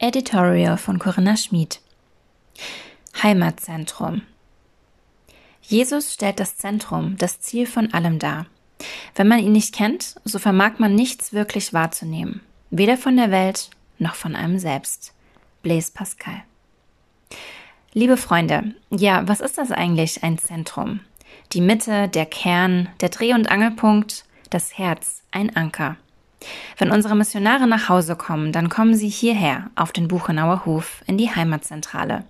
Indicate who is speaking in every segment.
Speaker 1: Editorial von Corinna Schmid. Heimatzentrum. Jesus stellt das Zentrum, das Ziel von allem dar. Wenn man ihn nicht kennt, so vermag man nichts wirklich wahrzunehmen, weder von der Welt noch von einem selbst. Blaise Pascal. Liebe Freunde, ja, was ist das eigentlich, ein Zentrum? Die Mitte, der Kern, der Dreh- und Angelpunkt, das Herz, ein Anker. Wenn unsere Missionare nach Hause kommen, dann kommen sie hierher, auf den Buchenauer Hof, in die Heimatzentrale.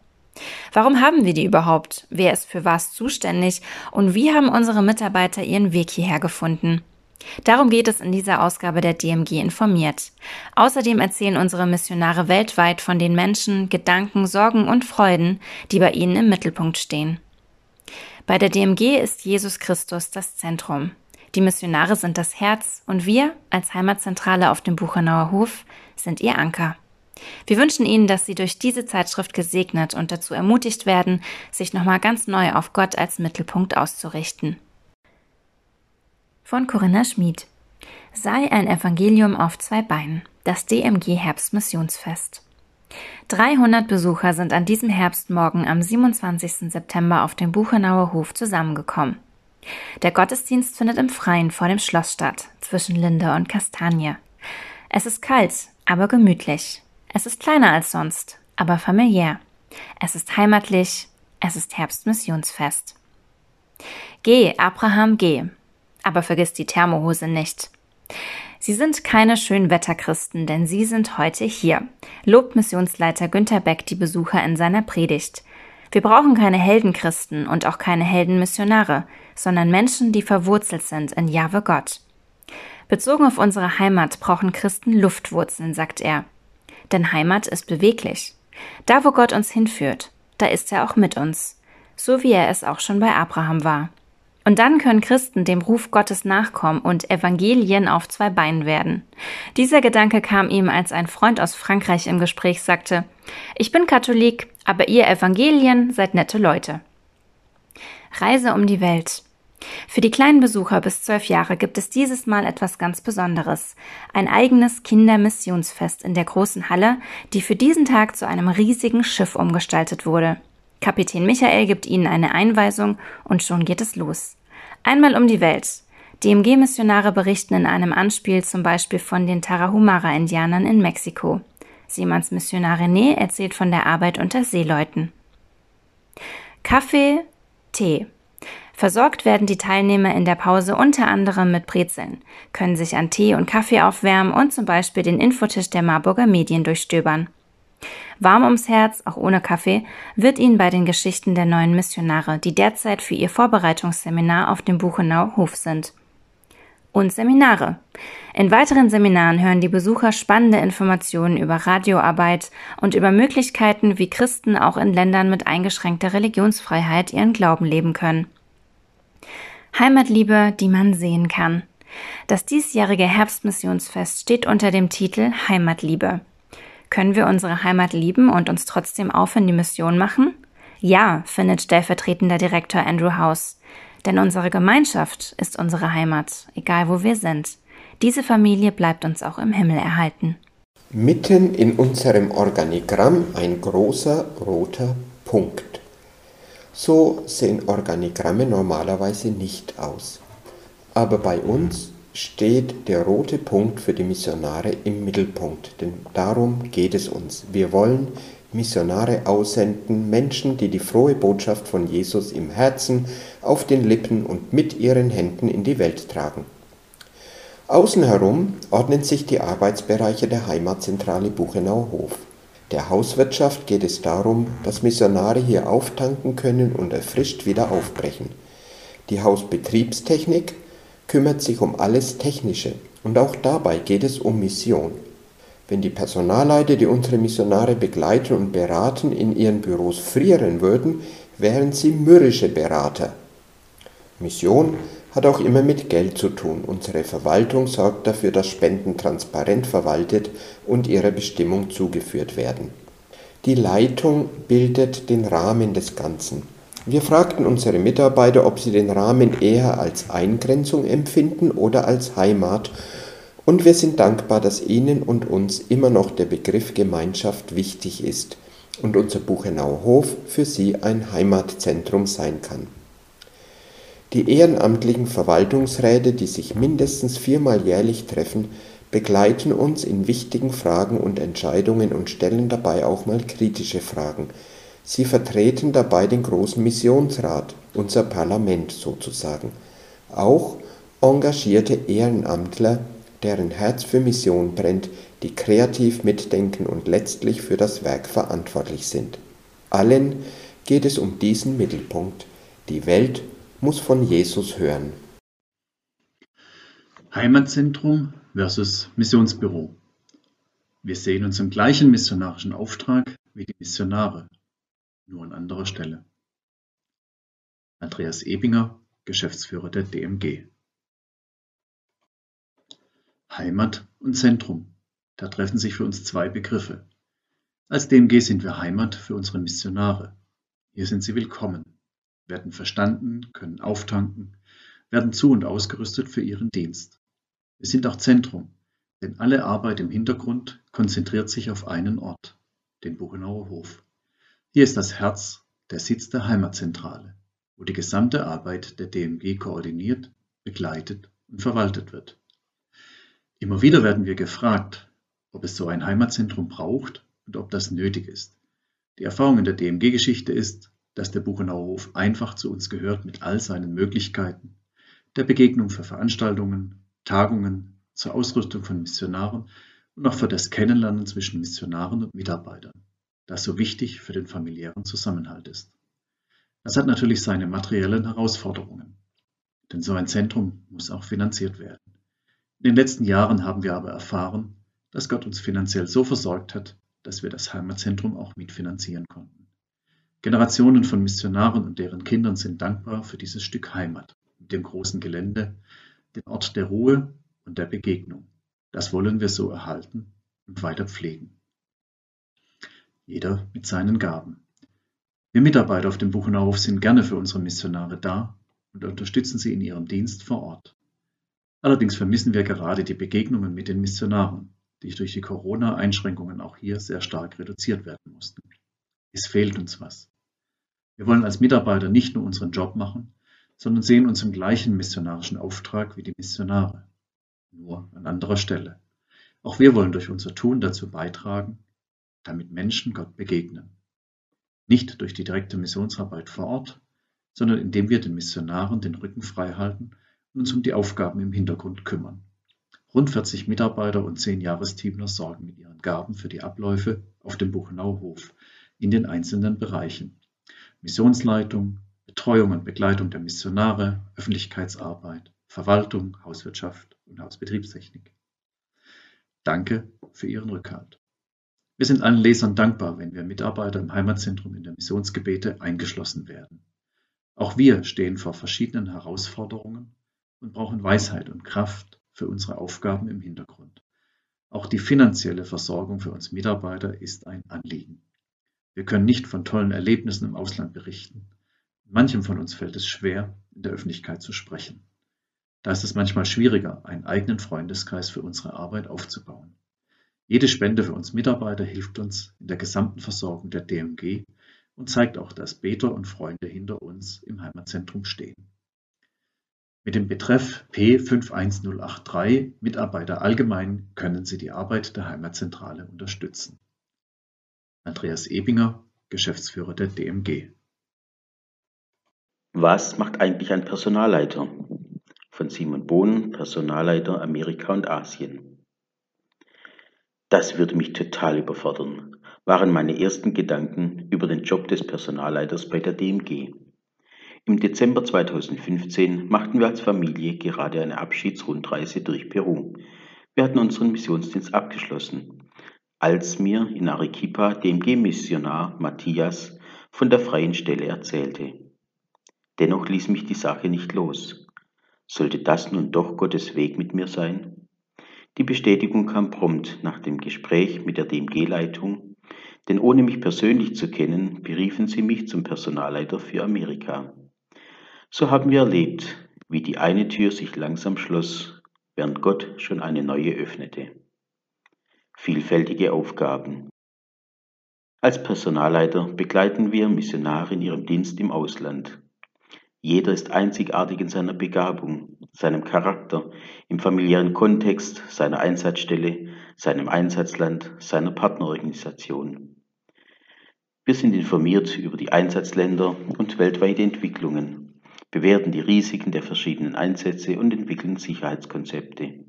Speaker 1: Warum haben wir die überhaupt? Wer ist für was zuständig? Und wie haben unsere Mitarbeiter ihren Weg hierher gefunden? Darum geht es in dieser Ausgabe der DMG informiert. Außerdem erzählen unsere Missionare weltweit von den Menschen, Gedanken, Sorgen und Freuden, die bei ihnen im Mittelpunkt stehen. Bei der DMG ist Jesus Christus das Zentrum. Die Missionare sind das Herz und wir als Heimatzentrale auf dem Buchenauer Hof sind ihr Anker. Wir wünschen Ihnen, dass Sie durch diese Zeitschrift gesegnet und dazu ermutigt werden, sich nochmal ganz neu auf Gott als Mittelpunkt auszurichten. Von Corinna Schmid. Sei ein Evangelium auf zwei Beinen. Das DMG Herbstmissionsfest. 300 Besucher sind an diesem Herbstmorgen am 27. September auf dem Buchenauer Hof zusammengekommen. Der Gottesdienst findet im Freien vor dem Schloss statt, zwischen Linde und Kastanie. Es ist kalt, aber gemütlich. Es ist kleiner als sonst, aber familiär. Es ist heimatlich, es ist Herbstmissionsfest. Geh, Abraham, geh. Aber vergiss die Thermohose nicht. Sie sind keine Schönwetterchristen, denn sie sind heute hier, lobt Missionsleiter Günter Beck die Besucher in seiner Predigt. Wir brauchen keine Heldenchristen und auch keine Heldenmissionare, sondern Menschen, die verwurzelt sind in Jahwe Gott. Bezogen auf unsere Heimat brauchen Christen Luftwurzeln, sagt er. Denn Heimat ist beweglich. Da, wo Gott uns hinführt, da ist er auch mit uns, so wie er es auch schon bei Abraham war. Und dann können Christen dem Ruf Gottes nachkommen und Evangelien auf zwei Beinen werden. Dieser Gedanke kam ihm, als ein Freund aus Frankreich im Gespräch sagte, ich bin Katholik, aber ihr Evangelien seid nette Leute. Reise um die Welt. Für die kleinen Besucher bis zwölf Jahre gibt es dieses Mal etwas ganz Besonderes. Ein eigenes Kindermissionsfest in der großen Halle, die für diesen Tag zu einem riesigen Schiff umgestaltet wurde. Kapitän Michael gibt ihnen eine Einweisung und schon geht es los. Einmal um die Welt. DMG-Missionare berichten in einem Anspiel zum Beispiel von den Tarahumara-Indianern in Mexiko. Siemens Missionar René erzählt von der Arbeit unter Seeleuten. Kaffee, Tee. Versorgt werden die Teilnehmer in der Pause unter anderem mit Brezeln, können sich an Tee und Kaffee aufwärmen und zum Beispiel den Infotisch der Marburger Medien durchstöbern. Warm ums Herz, auch ohne Kaffee, wird Ihnen bei den Geschichten der neuen Missionare, die derzeit für ihr Vorbereitungsseminar auf dem Buchenau Hof sind. Und Seminare. In weiteren Seminaren hören die Besucher spannende Informationen über Radioarbeit und über Möglichkeiten, wie Christen auch in Ländern mit eingeschränkter Religionsfreiheit ihren Glauben leben können. Heimatliebe, die man sehen kann. Das diesjährige Herbstmissionsfest steht unter dem Titel Heimatliebe. Können wir unsere Heimat lieben und uns trotzdem auf in die Mission machen? Ja, findet stellvertretender Direktor Andrew House. Denn unsere Gemeinschaft ist unsere Heimat, egal wo wir sind. Diese Familie bleibt uns auch im Himmel erhalten.
Speaker 2: Mitten in unserem Organigramm ein großer roter Punkt. So sehen Organigramme normalerweise nicht aus. Aber bei uns steht der rote Punkt für die Missionare im Mittelpunkt, denn darum geht es uns. Wir wollen Missionare aussenden, Menschen, die die frohe Botschaft von Jesus im Herzen, auf den Lippen und mit ihren Händen in die Welt tragen. Außen herum ordnen sich die Arbeitsbereiche der Heimatzentrale Buchenau Hof. Der Hauswirtschaft geht es darum, dass Missionare hier auftanken können und erfrischt wieder aufbrechen. Die Hausbetriebstechnik kümmert sich um alles Technische und auch dabei geht es um Mission. Wenn die Personalleiter, die unsere Missionare begleiten und beraten, in ihren Büros frieren würden, wären sie mürrische Berater. Mission hat auch immer mit Geld zu tun. Unsere Verwaltung sorgt dafür, dass Spenden transparent verwaltet und ihrer Bestimmung zugeführt werden. Die Leitung bildet den Rahmen des Ganzen. Wir fragten unsere Mitarbeiter, ob sie den Rahmen eher als Eingrenzung empfinden oder als Heimat Und wir sind dankbar, dass Ihnen und uns immer noch der Begriff Gemeinschaft wichtig ist und unser Buchenauer Hof für Sie ein Heimatzentrum sein kann. Die ehrenamtlichen Verwaltungsräte, die sich mindestens viermal jährlich treffen, begleiten uns in wichtigen Fragen und Entscheidungen und stellen dabei auch mal kritische Fragen. Sie vertreten dabei den großen Missionsrat, unser Parlament sozusagen. Auch engagierte Ehrenamtler deren Herz für Mission brennt, die kreativ mitdenken und letztlich für das Werk verantwortlich sind. Allen geht es um diesen Mittelpunkt. Die Welt muss von Jesus hören.
Speaker 3: Heimatzentrum versus Missionsbüro. Wir sehen uns im gleichen missionarischen Auftrag wie die Missionare, nur an anderer Stelle. Andreas Ebinger, Geschäftsführer der DMG. Heimat und Zentrum. Da treffen sich für uns zwei Begriffe. Als DMG sind wir Heimat für unsere Missionare. Hier sind sie willkommen, werden verstanden, können auftanken, werden zu und ausgerüstet für ihren Dienst. Wir sind auch Zentrum, denn alle Arbeit im Hintergrund konzentriert sich auf einen Ort, den Buchenauer Hof. Hier ist das Herz, der Sitz der Heimatzentrale, wo die gesamte Arbeit der DMG koordiniert, begleitet und verwaltet wird. Immer wieder werden wir gefragt, ob es so ein Heimatzentrum braucht und ob das nötig ist. Die Erfahrung in der DMG-Geschichte ist, dass der Buchenauer Hof einfach zu uns gehört mit all seinen Möglichkeiten, der Begegnung für Veranstaltungen, Tagungen, zur Ausrüstung von Missionaren und auch für das Kennenlernen zwischen Missionaren und Mitarbeitern, das so wichtig für den familiären Zusammenhalt ist. Das hat natürlich seine materiellen Herausforderungen, denn so ein Zentrum muss auch finanziert werden. In den letzten Jahren haben wir aber erfahren, dass Gott uns finanziell so versorgt hat, dass wir das Heimatzentrum auch mitfinanzieren konnten. Generationen von Missionaren und deren Kindern sind dankbar für dieses Stück Heimat mit dem großen Gelände, den Ort der Ruhe und der Begegnung. Das wollen wir so erhalten und weiter pflegen. Jeder mit seinen Gaben. Wir Mitarbeiter auf dem Buchenauhof sind gerne für unsere Missionare da und unterstützen sie in ihrem Dienst vor Ort. Allerdings vermissen wir gerade die Begegnungen mit den Missionaren, die durch die Corona-Einschränkungen auch hier sehr stark reduziert werden mussten. Es fehlt uns was. Wir wollen als Mitarbeiter nicht nur unseren Job machen, sondern sehen uns im gleichen missionarischen Auftrag wie die Missionare, nur an anderer Stelle. Auch wir wollen durch unser Tun dazu beitragen, damit Menschen Gott begegnen. Nicht durch die direkte Missionsarbeit vor Ort, sondern indem wir den Missionaren den Rücken frei halten und uns um die Aufgaben im Hintergrund kümmern. Rund 40 Mitarbeiter und 10 Jahresteamler sorgen mit ihren Gaben für die Abläufe auf dem Buchenauer Hof in den einzelnen Bereichen. Missionsleitung, Betreuung und Begleitung der Missionare, Öffentlichkeitsarbeit, Verwaltung, Hauswirtschaft und Hausbetriebstechnik. Danke für Ihren Rückhalt. Wir sind allen Lesern dankbar, wenn wir Mitarbeiter im Heimatzentrum in der Missionsgebete eingeschlossen werden. Auch wir stehen vor verschiedenen Herausforderungen und brauchen Weisheit und Kraft für unsere Aufgaben im Hintergrund. Auch die finanzielle Versorgung für uns Mitarbeiter ist ein Anliegen. Wir können nicht von tollen Erlebnissen im Ausland berichten. Manchem von uns fällt es schwer, in der Öffentlichkeit zu sprechen. Da ist es manchmal schwieriger, einen eigenen Freundeskreis für unsere Arbeit aufzubauen. Jede Spende für uns Mitarbeiter hilft uns in der gesamten Versorgung der DMG und zeigt auch, dass Beter und Freunde hinter uns im Heimatzentrum stehen. Mit dem Betreff P51083 Mitarbeiter allgemein können Sie die Arbeit der Heimatzentrale unterstützen. Andreas Ebinger, Geschäftsführer der DMG.
Speaker 4: Was macht eigentlich ein Personalleiter? Von Simon Bohn, Personalleiter Amerika und Asien. Das würde mich total überfordern, waren meine ersten Gedanken über den Job des Personalleiters bei der DMG. Im Dezember 2015 machten wir als Familie gerade eine Abschiedsrundreise durch Peru. Wir hatten unseren Missionsdienst abgeschlossen, als mir in Arequipa DMG-Missionar Matthias von der freien Stelle erzählte. Dennoch ließ mich die Sache nicht los. Sollte das nun doch Gottes Weg mit mir sein? Die Bestätigung kam prompt nach dem Gespräch mit der DMG-Leitung, denn ohne mich persönlich zu kennen, beriefen sie mich zum Personalleiter für Amerika. So haben wir erlebt, wie die eine Tür sich langsam schloss während Gott schon eine neue öffnete. Vielfältige Aufgaben. Als Personalleiter begleiten wir Missionare in ihrem Dienst im Ausland. Jeder ist einzigartig in seiner Begabung, seinem Charakter, im familiären Kontext, seiner Einsatzstelle, seinem Einsatzland, seiner Partnerorganisation. Wir sind informiert über die Einsatzländer und weltweite Entwicklungen, bewerten die Risiken der verschiedenen Einsätze und entwickeln Sicherheitskonzepte.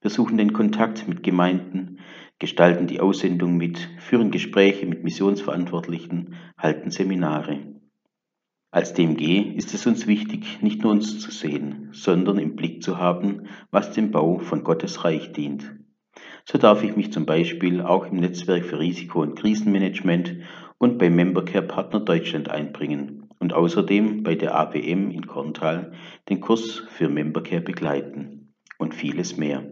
Speaker 4: Wir suchen den Kontakt mit Gemeinden, gestalten die Aussendung mit, führen Gespräche mit Missionsverantwortlichen, halten Seminare. Als DMG ist es uns wichtig, nicht nur uns zu sehen, sondern im Blick zu haben, was dem Bau von Gottes Reich dient. So darf ich mich zum Beispiel auch im Netzwerk für Risiko- und Krisenmanagement und bei Membercare Partner Deutschland einbringen und außerdem bei der ABM in Korntal den Kurs für Membercare begleiten und vieles mehr.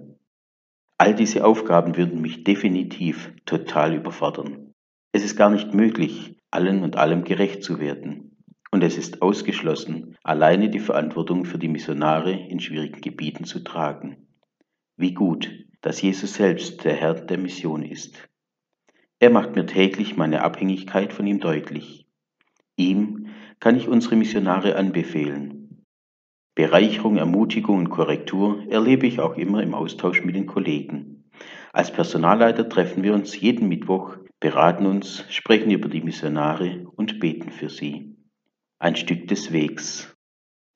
Speaker 4: All diese Aufgaben würden mich definitiv total überfordern. Es ist gar nicht möglich, allen und allem gerecht zu werden. Und es ist ausgeschlossen, alleine die Verantwortung für die Missionare in schwierigen Gebieten zu tragen. Wie gut, dass Jesus selbst der Herr der Mission ist. Er macht mir täglich meine Abhängigkeit von ihm deutlich. Ihm kann ich unsere Missionare anbefehlen. Bereicherung, Ermutigung und Korrektur erlebe ich auch immer im Austausch mit den Kollegen. Als Personalleiter treffen wir uns jeden Mittwoch, beraten uns, sprechen über die Missionare und beten für sie ein Stück des Wegs.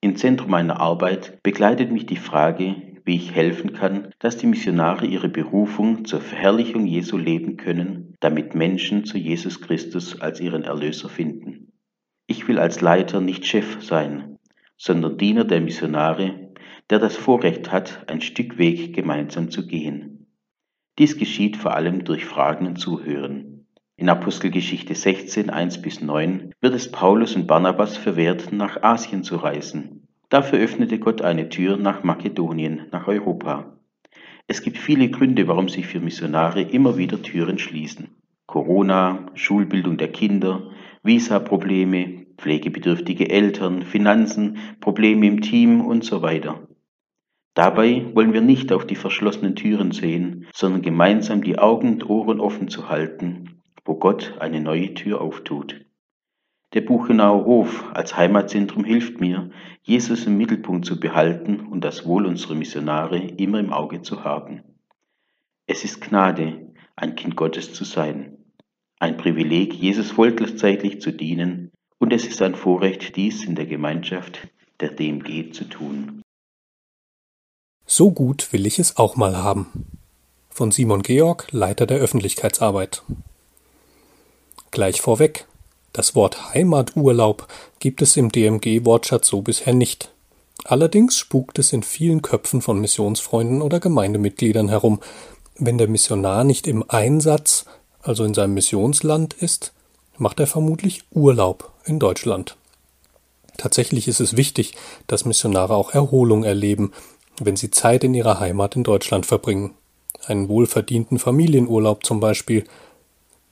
Speaker 4: Im Zentrum meiner Arbeit begleitet mich die Frage, wie ich helfen kann, dass die Missionare ihre Berufung zur Verherrlichung Jesu leben können, damit Menschen zu Jesus Christus als ihren Erlöser finden. Ich will als Leiter nicht Chef sein, sondern Diener der Missionare, der das Vorrecht hat, ein Stück Weg gemeinsam zu gehen. Dies geschieht vor allem durch Fragen und Zuhören. In Apostelgeschichte 16, 1 bis 9 wird es Paulus und Barnabas verwehrt, nach Asien zu reisen. Dafür öffnete Gott eine Tür nach Makedonien, nach Europa. Es gibt viele Gründe, warum sich für Missionare immer wieder Türen schließen. Corona, Schulbildung der Kinder, Visa-Probleme, pflegebedürftige Eltern, Finanzen, Probleme im Team und so weiter. Dabei wollen wir nicht auf die verschlossenen Türen sehen, sondern gemeinsam die Augen und Ohren offen zu halten wo Gott eine neue Tür auftut. Der Buchenauer Hof als Heimatzentrum hilft mir, Jesus im Mittelpunkt zu behalten und das Wohl unserer Missionare immer im Auge zu haben. Es ist Gnade, ein Kind Gottes zu sein, ein Privileg, Jesus vollzeitlich zu dienen, und es ist ein Vorrecht, dies in der Gemeinschaft der DMG zu tun.
Speaker 5: So gut will ich es auch mal haben. Von Simon Georg, Leiter der Öffentlichkeitsarbeit. Gleich vorweg, das Wort Heimaturlaub gibt es im DMG-Wortschatz so bisher nicht. Allerdings spukt es in vielen Köpfen von Missionsfreunden oder Gemeindemitgliedern herum. Wenn der Missionar nicht im Einsatz, also in seinem Missionsland ist, macht er vermutlich Urlaub in Deutschland. Tatsächlich ist es wichtig, dass Missionare auch Erholung erleben, wenn sie Zeit in ihrer Heimat in Deutschland verbringen. Einen wohlverdienten Familienurlaub zum Beispiel –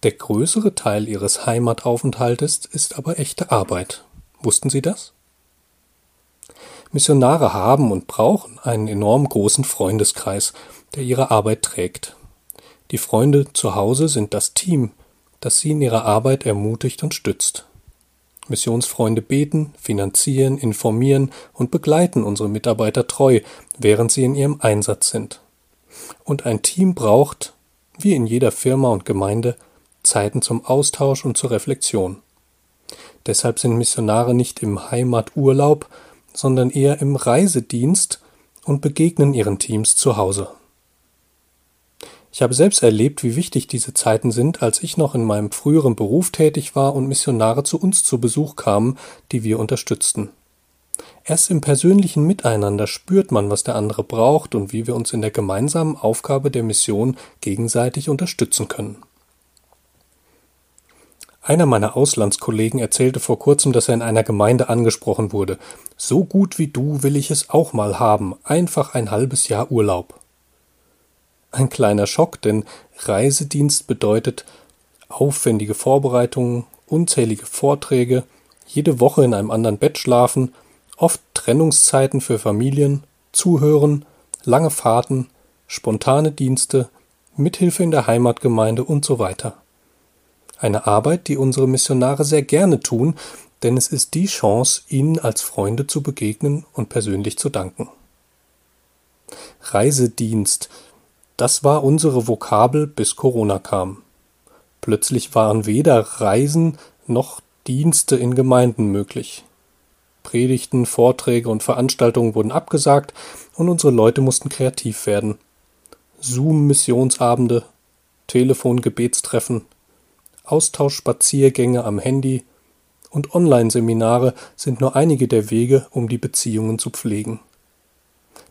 Speaker 5: der größere Teil ihres Heimataufenthaltes ist aber echte Arbeit. Wussten Sie das? Missionare haben und brauchen einen enorm großen Freundeskreis, der ihre Arbeit trägt. Die Freunde zu Hause sind das Team, das sie in ihrer Arbeit ermutigt und stützt. Missionsfreunde beten, finanzieren, informieren und begleiten unsere Mitarbeiter treu, während sie in ihrem Einsatz sind. Und ein Team braucht, wie in jeder Firma und Gemeinde, Zeiten zum Austausch und zur Reflexion. Deshalb sind Missionare nicht im Heimaturlaub, sondern eher im Reisedienst und begegnen ihren Teams zu Hause. Ich habe selbst erlebt, wie wichtig diese Zeiten sind, als ich noch in meinem früheren Beruf tätig war und Missionare zu uns zu Besuch kamen, die wir unterstützten. Erst im persönlichen Miteinander spürt man, was der andere braucht und wie wir uns in der gemeinsamen Aufgabe der Mission gegenseitig unterstützen können. Einer meiner Auslandskollegen erzählte vor kurzem, dass er in einer Gemeinde angesprochen wurde. So gut wie du will ich es auch mal haben, einfach ein halbes Jahr Urlaub. Ein kleiner Schock, denn Reisedienst bedeutet aufwendige Vorbereitungen, unzählige Vorträge, jede Woche in einem anderen Bett schlafen, oft Trennungszeiten für Familien, zuhören, lange Fahrten, spontane Dienste, Mithilfe in der Heimatgemeinde und so weiter. Eine Arbeit, die unsere Missionare sehr gerne tun, denn es ist die Chance, ihnen als Freunde zu begegnen und persönlich zu danken. Reisedienst, das war unsere Vokabel, bis Corona kam. Plötzlich waren weder Reisen noch Dienste in Gemeinden möglich. Predigten, Vorträge und Veranstaltungen wurden abgesagt und unsere Leute mussten kreativ werden. Zoom-Missionsabende, Telefon-Gebetstreffen, Austauschspaziergänge am Handy und Online-Seminare sind nur einige der Wege, um die Beziehungen zu pflegen.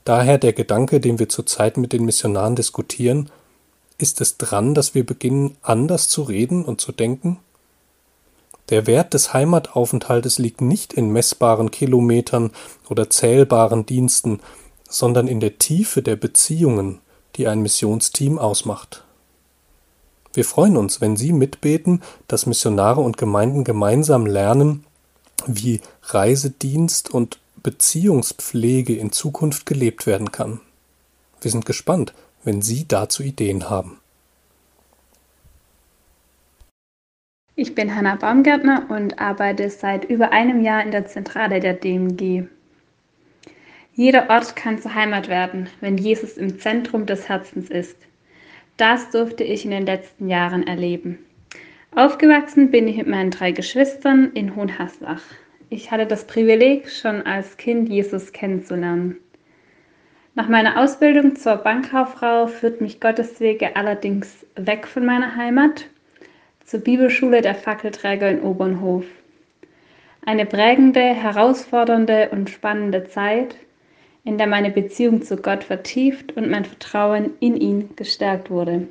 Speaker 5: Daher der Gedanke, den wir zurzeit mit den Missionaren diskutieren, ist es dran, dass wir beginnen, anders zu reden und zu denken? Der Wert des Heimataufenthaltes liegt nicht in messbaren Kilometern oder zählbaren Diensten, sondern in der Tiefe der Beziehungen, die ein Missionsteam ausmacht. Wir freuen uns, wenn Sie mitbeten, dass Missionare und Gemeinden gemeinsam lernen, wie Reisedienst und Beziehungspflege in Zukunft gelebt werden kann. Wir sind gespannt, wenn Sie dazu Ideen haben.
Speaker 6: Ich bin Hanna Baumgärtner und arbeite seit über einem Jahr in der Zentrale der DMG. Jeder Ort kann zur Heimat werden, wenn Jesus im Zentrum des Herzens ist. Das durfte ich in den letzten Jahren erleben. Aufgewachsen bin ich mit meinen drei Geschwistern in Hohenhaslach. Ich hatte das Privileg, schon als Kind Jesus kennenzulernen. Nach meiner Ausbildung zur Bankkauffrau führt mich Gottes Wege allerdings weg von meiner Heimat zur Bibelschule der Fackelträger in Obernhof. Eine prägende, herausfordernde und spannende Zeit, in der meine Beziehung zu Gott vertieft und mein Vertrauen in ihn gestärkt wurde.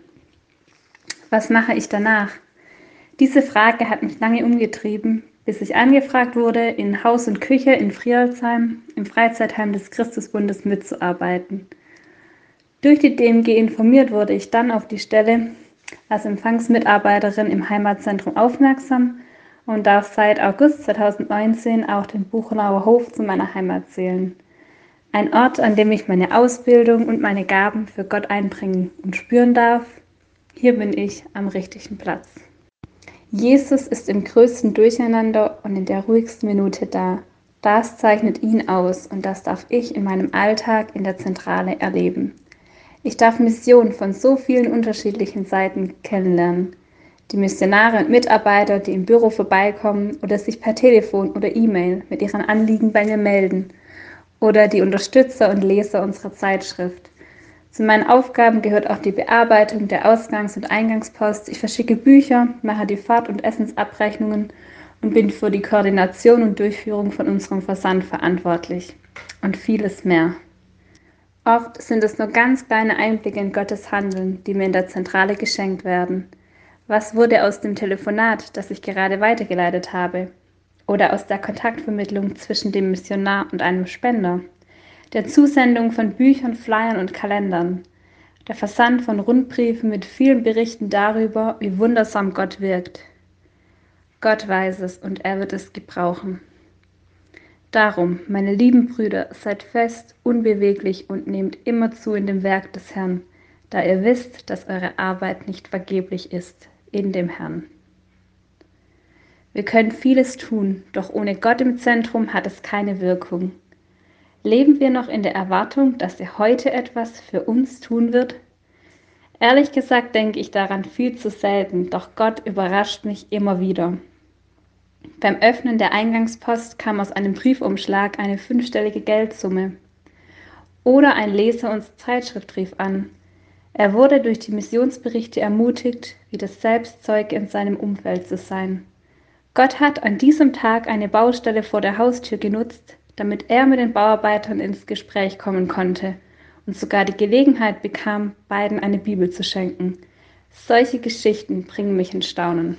Speaker 6: Was mache ich danach? Diese Frage hat mich lange umgetrieben, bis ich angefragt wurde, in Haus und Küche in Friolsheim im Freizeitheim des Christusbundes mitzuarbeiten. Durch die DMG informiert wurde ich dann auf die Stelle als Empfangsmitarbeiterin im Heimatzentrum aufmerksam und darf seit August 2019 auch den Buchenauer Hof zu meiner Heimat zählen. Ein Ort, an dem ich meine Ausbildung und meine Gaben für Gott einbringen und spüren darf. Hier bin ich am richtigen Platz. Jesus ist im größten Durcheinander und in der ruhigsten Minute da. Das zeichnet ihn aus und das darf ich in meinem Alltag in der Zentrale erleben. Ich darf Mission von so vielen unterschiedlichen Seiten kennenlernen. Die Missionare und Mitarbeiter, die im Büro vorbeikommen oder sich per Telefon oder E-Mail mit ihren Anliegen bei mir melden. Oder die Unterstützer und Leser unserer Zeitschrift. Zu meinen Aufgaben gehört auch die Bearbeitung der Ausgangs- und Eingangspost. Ich verschicke Bücher, mache die Fahrt- und Essensabrechnungen und bin für die Koordination und Durchführung von unserem Versand verantwortlich. Und vieles mehr. Oft sind es nur ganz kleine Einblicke in Gottes Handeln, die mir in der Zentrale geschenkt werden. Was wurde aus dem Telefonat, das ich gerade weitergeleitet habe? Oder aus der Kontaktvermittlung zwischen dem Missionar und einem Spender? Der Zusendung von Büchern, Flyern und Kalendern? Der Versand von Rundbriefen mit vielen Berichten darüber, wie wundersam Gott wirkt? Gott weiß es und er wird es gebrauchen. Darum, meine lieben Brüder, seid fest, unbeweglich und nehmt immer zu in dem Werk des Herrn, da ihr wisst, dass eure Arbeit nicht vergeblich ist in dem Herrn. Wir können vieles tun, doch ohne Gott im Zentrum hat es keine Wirkung. Leben wir noch in der Erwartung, dass er heute etwas für uns tun wird? Ehrlich gesagt denke ich daran viel zu selten, doch Gott überrascht mich immer wieder. Beim Öffnen der Eingangspost kam aus einem Briefumschlag eine fünfstellige Geldsumme. Oder ein Leser uns Zeitschrift rief an. Er wurde durch die Missionsberichte ermutigt, wie das Selbstzeuge in seinem Umfeld zu sein. Gott hat an diesem Tag eine Baustelle vor der Haustür genutzt, damit er mit den Bauarbeitern ins Gespräch kommen konnte und sogar die Gelegenheit bekam, beiden eine Bibel zu schenken. Solche Geschichten bringen mich in Staunen.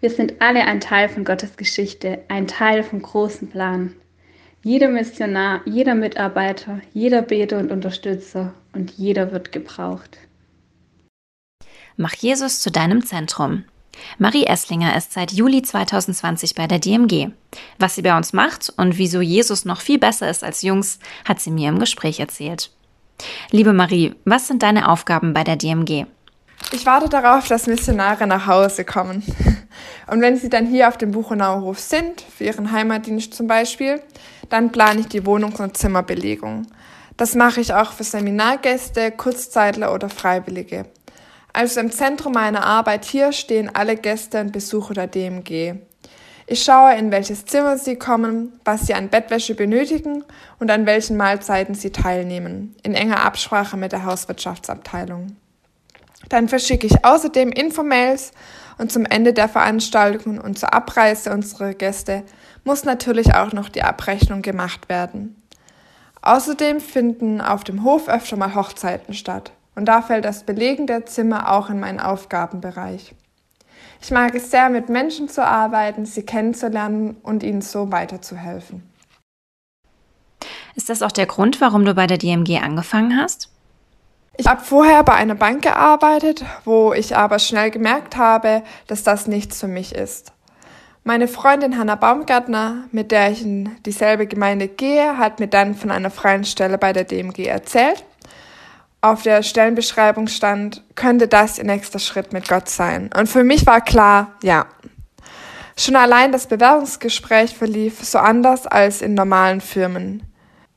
Speaker 6: Wir sind alle ein Teil von Gottes Geschichte, ein Teil vom großen Plan. Jeder Missionar, jeder Mitarbeiter, jeder Beter und Unterstützer und jeder wird gebraucht.
Speaker 1: Mach Jesus zu deinem Zentrum. Marie Esslinger ist seit Juli 2020 bei der DMG. Was sie bei uns macht und wieso Jesus noch viel besser ist als Jungs, hat sie mir im Gespräch erzählt. Liebe Marie, was sind deine Aufgaben bei der DMG?
Speaker 7: Ich warte darauf, dass Missionare nach Hause kommen. Und wenn sie dann hier auf dem Buchenauer Hof sind, für ihren Heimatdienst zum Beispiel, dann plane ich die Wohnungs- und Zimmerbelegung. Das mache ich auch für Seminargäste, Kurzzeitler oder Freiwillige. Also im Zentrum meiner Arbeit hier stehen alle Gäste und Besucher der DMG. Ich schaue, in welches Zimmer sie kommen, was sie an Bettwäsche benötigen und an welchen Mahlzeiten sie teilnehmen, in enger Absprache mit der Hauswirtschaftsabteilung. Dann verschicke ich außerdem Infomails und zum Ende der Veranstaltung und zur Abreise unserer Gäste muss natürlich auch noch die Abrechnung gemacht werden. Außerdem finden auf dem Hof öfter mal Hochzeiten statt und da fällt das Belegen der Zimmer auch in meinen Aufgabenbereich. Ich mag es sehr, mit Menschen zu arbeiten, sie kennenzulernen und ihnen so weiterzuhelfen.
Speaker 1: Ist das auch der Grund, warum du bei der DMG angefangen hast?
Speaker 7: Ich habe vorher bei einer Bank gearbeitet, wo ich aber schnell gemerkt habe, dass das nichts für mich ist. Meine Freundin Hanna Baumgartner, mit der ich in dieselbe Gemeinde gehe, hat mir dann von einer freien Stelle bei der DMG erzählt. Auf der Stellenbeschreibung stand, könnte das ihr nächster Schritt mit Gott sein. Und für mich war klar, ja. Schon allein das Bewerbungsgespräch verlief so anders als in normalen Firmen.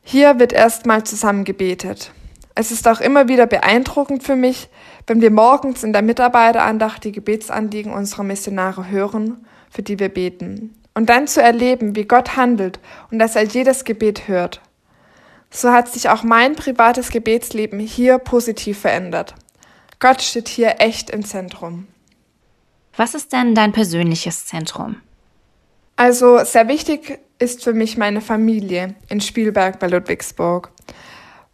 Speaker 7: Hier wird erstmal zusammen gebetet. Es ist auch immer wieder beeindruckend für mich, wenn wir morgens in der Mitarbeiterandacht die Gebetsanliegen unserer Missionare hören, für die wir beten. Und dann zu erleben, wie Gott handelt und dass er jedes Gebet hört. So hat sich auch mein privates Gebetsleben hier positiv verändert. Gott steht hier echt im Zentrum.
Speaker 1: Was ist denn dein persönliches Zentrum?
Speaker 7: Also sehr wichtig ist für mich meine Familie in Spielberg bei Ludwigsburg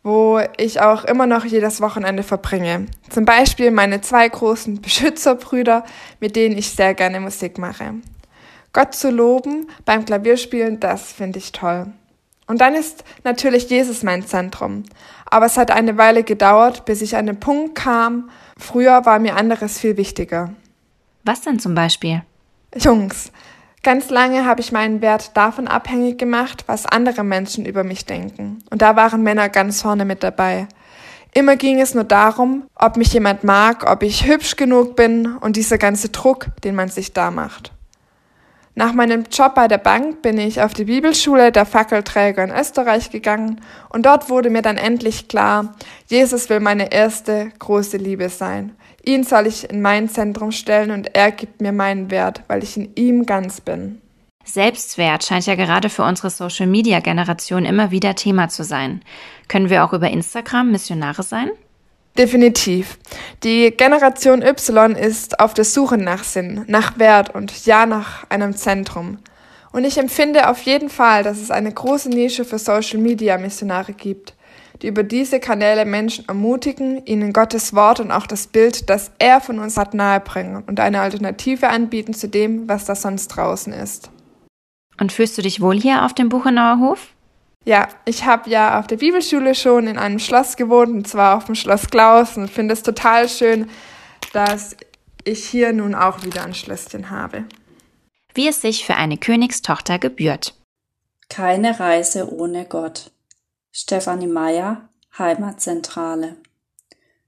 Speaker 7: wo ich auch immer noch jedes Wochenende verbringe. Zum Beispiel meine zwei großen Beschützerbrüder, mit denen ich sehr gerne Musik mache. Gott zu loben beim Klavierspielen, das finde ich toll. Und dann ist natürlich Jesus mein Zentrum. Aber es hat eine Weile gedauert, bis ich an den Punkt kam, früher war mir anderes viel wichtiger.
Speaker 1: Was denn zum Beispiel?
Speaker 7: Jungs, Ganz lange habe ich meinen Wert davon abhängig gemacht, was andere Menschen über mich denken. Und da waren Männer ganz vorne mit dabei. Immer ging es nur darum, ob mich jemand mag, ob ich hübsch genug bin und dieser ganze Druck, den man sich da macht. Nach meinem Job bei der Bank bin ich auf die Bibelschule der Fackelträger in Österreich gegangen und dort wurde mir dann endlich klar, Jesus will meine erste große Liebe sein. Ihn soll ich in mein Zentrum stellen und er gibt mir meinen Wert, weil ich in ihm ganz bin.
Speaker 1: Selbstwert scheint ja gerade für unsere Social-Media-Generation immer wieder Thema zu sein. Können wir auch über Instagram Missionare sein?
Speaker 7: Definitiv. Die Generation Y ist auf der Suche nach Sinn, nach Wert und ja nach einem Zentrum. Und ich empfinde auf jeden Fall, dass es eine große Nische für Social-Media-Missionare gibt die über diese Kanäle Menschen ermutigen, ihnen Gottes Wort und auch das Bild, das er von uns hat, nahebringen und eine Alternative anbieten zu dem, was da sonst draußen ist.
Speaker 1: Und fühlst du dich wohl hier auf dem Buchenauer Hof?
Speaker 7: Ja, ich habe ja auf der Bibelschule schon in einem Schloss gewohnt, und zwar auf dem Schloss Klaus, und finde es total schön, dass ich hier nun auch wieder ein Schlösschen habe.
Speaker 1: Wie es sich für eine Königstochter gebührt.
Speaker 8: Keine Reise ohne Gott. Stefanie Meyer, Heimatzentrale.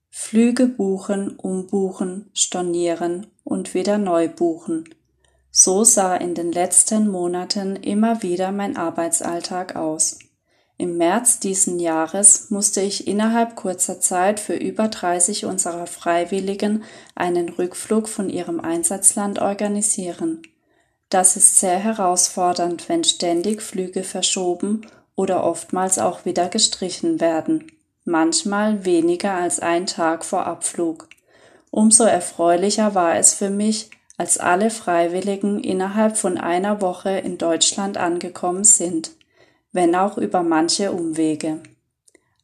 Speaker 8: Flüge buchen, umbuchen, stornieren und wieder neu buchen. So sah in den letzten Monaten immer wieder mein Arbeitsalltag aus. Im März diesen Jahres musste ich innerhalb kurzer Zeit für über 30 unserer Freiwilligen einen Rückflug von ihrem Einsatzland organisieren. Das ist sehr herausfordernd, wenn ständig Flüge verschoben oder oftmals auch wieder gestrichen werden, manchmal weniger als ein Tag vor Abflug. Umso erfreulicher war es für mich, als alle Freiwilligen innerhalb von einer Woche in Deutschland angekommen sind, wenn auch über manche Umwege.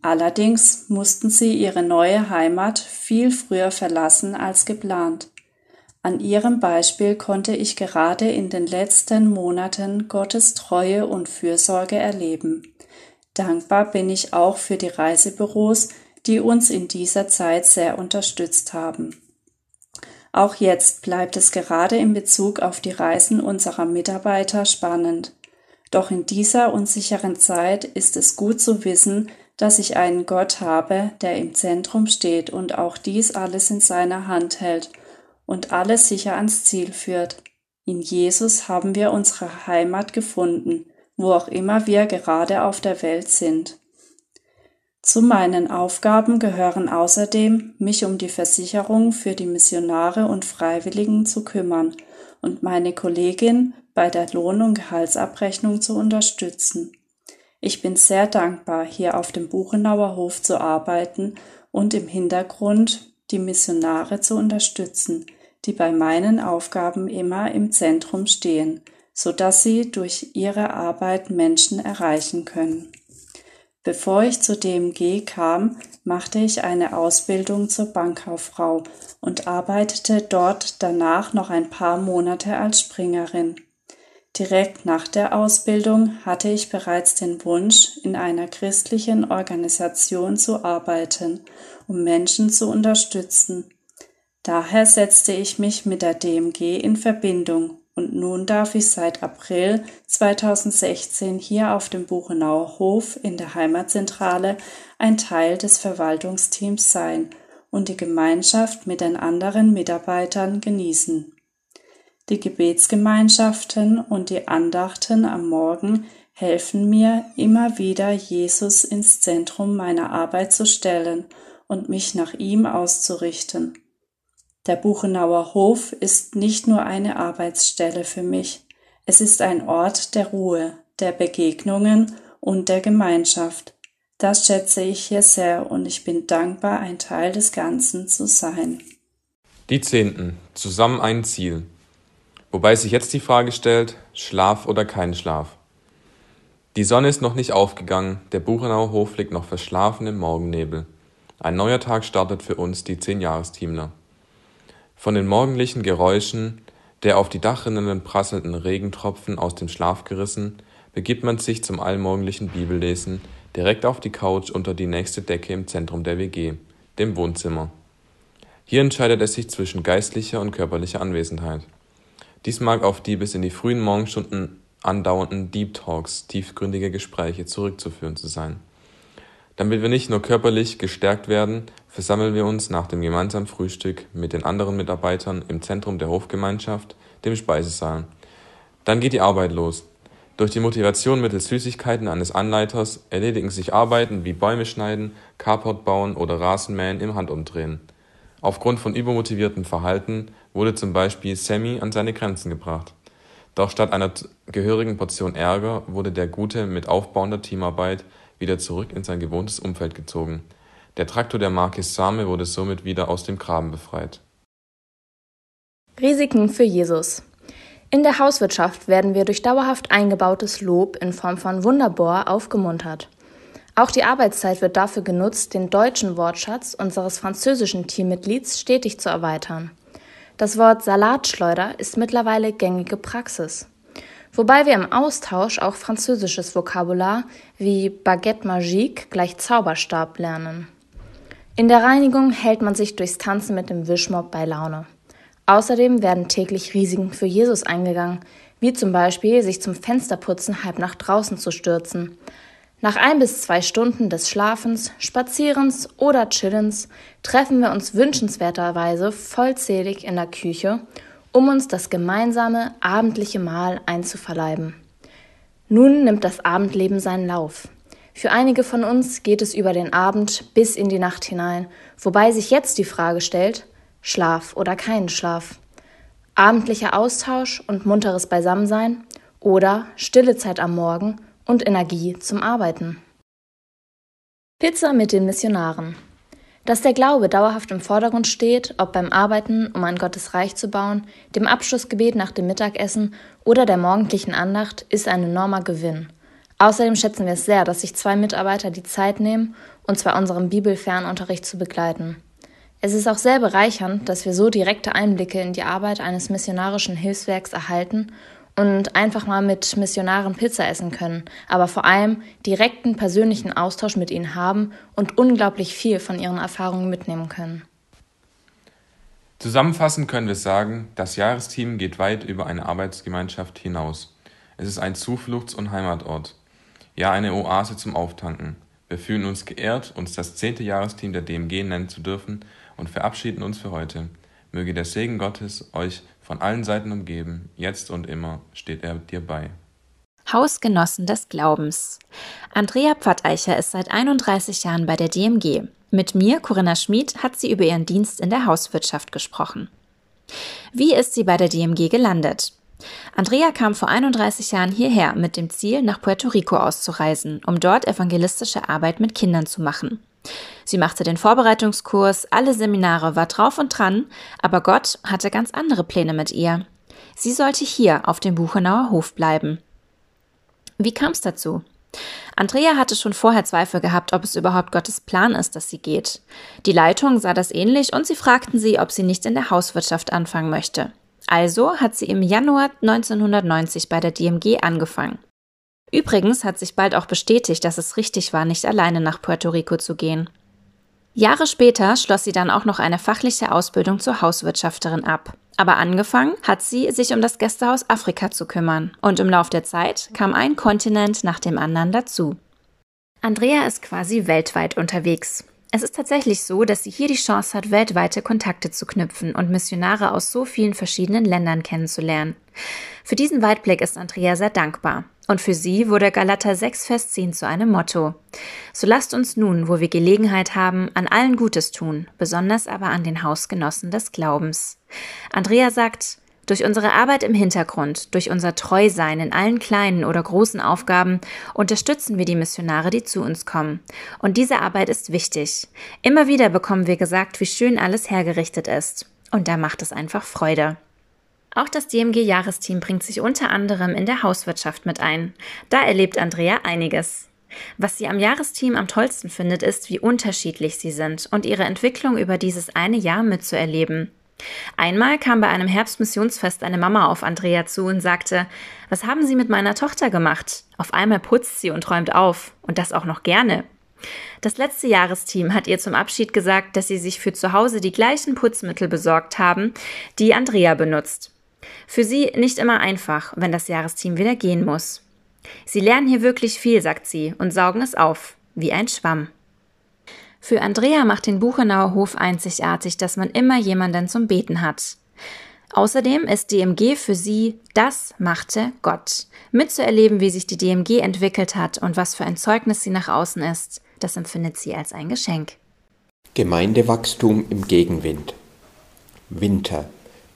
Speaker 8: Allerdings mussten sie ihre neue Heimat viel früher verlassen als geplant. An ihrem Beispiel konnte ich gerade in den letzten Monaten Gottes Treue und Fürsorge erleben. Dankbar bin ich auch für die Reisebüros, die uns in dieser Zeit sehr unterstützt haben. Auch jetzt bleibt es gerade in Bezug auf die Reisen unserer Mitarbeiter spannend. Doch in dieser unsicheren Zeit ist es gut zu wissen, dass ich einen Gott habe, der im Zentrum steht und auch dies alles in seiner Hand hält und alles sicher ans Ziel führt. In Jesus haben wir unsere Heimat gefunden, wo auch immer wir gerade auf der Welt sind. Zu meinen Aufgaben gehören außerdem, mich um die Versicherung für die Missionare und Freiwilligen zu kümmern und meine Kollegin bei der Lohn- und Gehaltsabrechnung zu unterstützen. Ich bin sehr dankbar, hier auf dem Buchenauer Hof zu arbeiten und im Hintergrund die Missionare zu unterstützen, die bei meinen Aufgaben immer im Zentrum stehen, so dass sie durch ihre Arbeit Menschen erreichen können. Bevor ich zu DMG kam, machte ich eine Ausbildung zur Bankkauffrau und arbeitete dort danach noch ein paar Monate als Springerin. Direkt nach der Ausbildung hatte ich bereits den Wunsch, in einer christlichen Organisation zu arbeiten, um Menschen zu unterstützen. Daher setzte ich mich mit der DMG in Verbindung und nun darf ich seit April 2016 hier auf dem Buchenauer Hof in der Heimatzentrale ein Teil des Verwaltungsteams sein und die Gemeinschaft mit den anderen Mitarbeitern genießen. Die Gebetsgemeinschaften und die Andachten am Morgen helfen mir, immer wieder Jesus ins Zentrum meiner Arbeit zu stellen und mich nach ihm auszurichten. Der Buchenauer Hof ist nicht nur eine Arbeitsstelle für mich, es ist ein Ort der Ruhe, der Begegnungen und der Gemeinschaft. Das schätze ich hier sehr und ich bin dankbar, ein Teil des Ganzen zu sein.
Speaker 9: Die Zehnten. Zusammen ein Ziel. Wobei sich jetzt die Frage stellt, Schlaf oder kein Schlaf. Die Sonne ist noch nicht aufgegangen, der Buchenauer Hof liegt noch verschlafen im Morgennebel. Ein neuer Tag startet für uns, die Zehn-Jahresteamler. Von den morgendlichen Geräuschen der auf die Dachrinnen prasselnden Regentropfen aus dem Schlaf gerissen, begibt man sich zum allmorgendlichen Bibellesen direkt auf die Couch unter die nächste Decke im Zentrum der WG, dem Wohnzimmer. Hier entscheidet es sich zwischen geistlicher und körperlicher Anwesenheit. Dies mag auf die bis in die frühen Morgenstunden andauernden Deep Talks, tiefgründige Gespräche zurückzuführen zu sein. Damit wir nicht nur körperlich gestärkt werden, versammeln wir uns nach dem gemeinsamen Frühstück mit den anderen Mitarbeitern im Zentrum der Hofgemeinschaft, dem Speisesaal. Dann geht die Arbeit los. Durch die Motivation mittels Süßigkeiten eines Anleiters erledigen sich Arbeiten wie Bäume schneiden, Carport bauen oder Rasenmähen im Handumdrehen. Aufgrund von übermotiviertem Verhalten wurde zum Beispiel Sammy an seine Grenzen gebracht. Doch statt einer gehörigen Portion Ärger wurde der Gute mit aufbauender Teamarbeit wieder zurück in sein gewohntes Umfeld gezogen. Der Traktor der Marke Same wurde somit wieder aus dem Graben befreit.
Speaker 10: Risiken für Jesus. In der Hauswirtschaft werden wir durch dauerhaft eingebautes Lob in Form von Wunderbohr aufgemuntert. Auch die Arbeitszeit wird dafür genutzt, den deutschen Wortschatz unseres französischen Teammitglieds stetig zu erweitern. Das Wort Salatschleuder ist mittlerweile gängige Praxis wobei wir im Austausch auch französisches Vokabular wie Baguette Magique gleich Zauberstab lernen. In der Reinigung hält man sich durchs Tanzen mit dem Wischmob bei Laune. Außerdem werden täglich Risiken für Jesus eingegangen, wie zum Beispiel sich zum Fensterputzen halb nach draußen zu stürzen. Nach ein bis zwei Stunden des Schlafens, Spazierens oder Chillens treffen wir uns wünschenswerterweise vollzählig in der Küche um uns das gemeinsame abendliche Mahl einzuverleiben. Nun nimmt das Abendleben seinen Lauf. Für einige von uns geht es über den Abend bis in die Nacht hinein, wobei sich jetzt die Frage stellt, Schlaf oder keinen Schlaf. Abendlicher Austausch und munteres Beisammensein oder stille Zeit am Morgen und Energie zum Arbeiten. Pizza mit den Missionaren. Dass der Glaube dauerhaft im Vordergrund steht, ob beim Arbeiten, um an Gottes Reich zu bauen, dem Abschlussgebet nach dem Mittagessen oder der morgendlichen Andacht, ist ein enormer Gewinn. Außerdem schätzen wir es sehr, dass sich zwei Mitarbeiter die Zeit nehmen, uns bei unserem Bibelfernunterricht zu begleiten. Es ist auch sehr bereichernd, dass wir so direkte Einblicke in die Arbeit eines missionarischen Hilfswerks erhalten und einfach mal mit Missionaren Pizza essen können, aber vor allem direkten persönlichen Austausch mit ihnen haben und unglaublich viel von ihren Erfahrungen mitnehmen können.
Speaker 9: Zusammenfassend können wir sagen, das Jahresteam geht weit über eine Arbeitsgemeinschaft hinaus. Es ist ein Zufluchts- und Heimatort, ja eine Oase zum Auftanken. Wir fühlen uns geehrt, uns das zehnte Jahresteam der DMG nennen zu dürfen und verabschieden uns für heute. Möge der Segen Gottes euch von allen Seiten umgeben, jetzt und immer steht er dir bei.
Speaker 1: Hausgenossen des Glaubens. Andrea Pfatteicher ist seit 31 Jahren bei der DMG. Mit mir, Corinna Schmid, hat sie über ihren Dienst in der Hauswirtschaft gesprochen. Wie ist sie bei der DMG gelandet? Andrea kam vor 31 Jahren hierher mit dem Ziel, nach Puerto Rico auszureisen, um dort evangelistische Arbeit mit Kindern zu machen. Sie machte den Vorbereitungskurs, alle Seminare war drauf und dran, aber Gott hatte ganz andere Pläne mit ihr. Sie sollte hier auf dem Buchenauer Hof bleiben. Wie kam es dazu? Andrea hatte schon vorher Zweifel gehabt, ob es überhaupt Gottes Plan ist, dass sie geht. Die Leitung sah das ähnlich und sie fragten sie, ob sie nicht in der Hauswirtschaft anfangen möchte. Also hat sie im Januar 1990 bei der DMG angefangen. Übrigens hat sich bald auch bestätigt, dass es richtig war, nicht alleine nach Puerto Rico zu gehen. Jahre später schloss sie dann auch noch eine fachliche Ausbildung zur Hauswirtschafterin ab. Aber angefangen hat sie, sich um das Gästehaus Afrika zu kümmern. Und im Lauf der Zeit kam ein Kontinent nach dem anderen dazu. Andrea ist quasi weltweit unterwegs. Es ist tatsächlich so, dass sie hier die Chance hat, weltweite Kontakte zu knüpfen und Missionare aus so vielen verschiedenen Ländern kennenzulernen. Für diesen Weitblick ist Andrea sehr dankbar. Und für sie wurde Galater 6, Vers 10 zu einem Motto. So lasst uns nun, wo wir Gelegenheit haben, an allen Gutes tun, besonders aber an den Hausgenossen des Glaubens. Andrea sagt, durch unsere Arbeit im Hintergrund, durch unser Treusein in allen kleinen oder großen Aufgaben unterstützen wir die Missionare, die zu uns kommen. Und diese Arbeit ist wichtig. Immer wieder bekommen wir gesagt, wie schön alles hergerichtet ist. Und da macht es einfach Freude. Auch das DMG-Jahresteam bringt sich unter anderem in der Hauswirtschaft mit ein. Da erlebt Andrea einiges. Was sie am Jahresteam am tollsten findet, ist, wie unterschiedlich sie sind und ihre Entwicklung über dieses eine Jahr mitzuerleben. Einmal kam bei einem Herbstmissionsfest eine Mama auf Andrea zu und sagte, was haben Sie mit meiner Tochter gemacht? Auf einmal putzt sie und räumt auf. Und das auch noch gerne. Das letzte Jahresteam hat ihr zum Abschied gesagt, dass sie sich für zu Hause die gleichen Putzmittel besorgt haben, die Andrea benutzt. Für sie nicht immer einfach, wenn das Jahresteam wieder gehen muss. Sie lernen hier wirklich viel, sagt sie, und saugen es auf, wie ein Schwamm. Für Andrea macht den Buchenauer Hof einzigartig, dass man immer jemanden zum Beten hat. Außerdem ist DMG für sie das machte Gott. Mitzuerleben, wie sich die DMG entwickelt hat und was für ein Zeugnis sie nach außen ist, das empfindet sie als ein Geschenk.
Speaker 2: Gemeindewachstum im Gegenwind. Winter.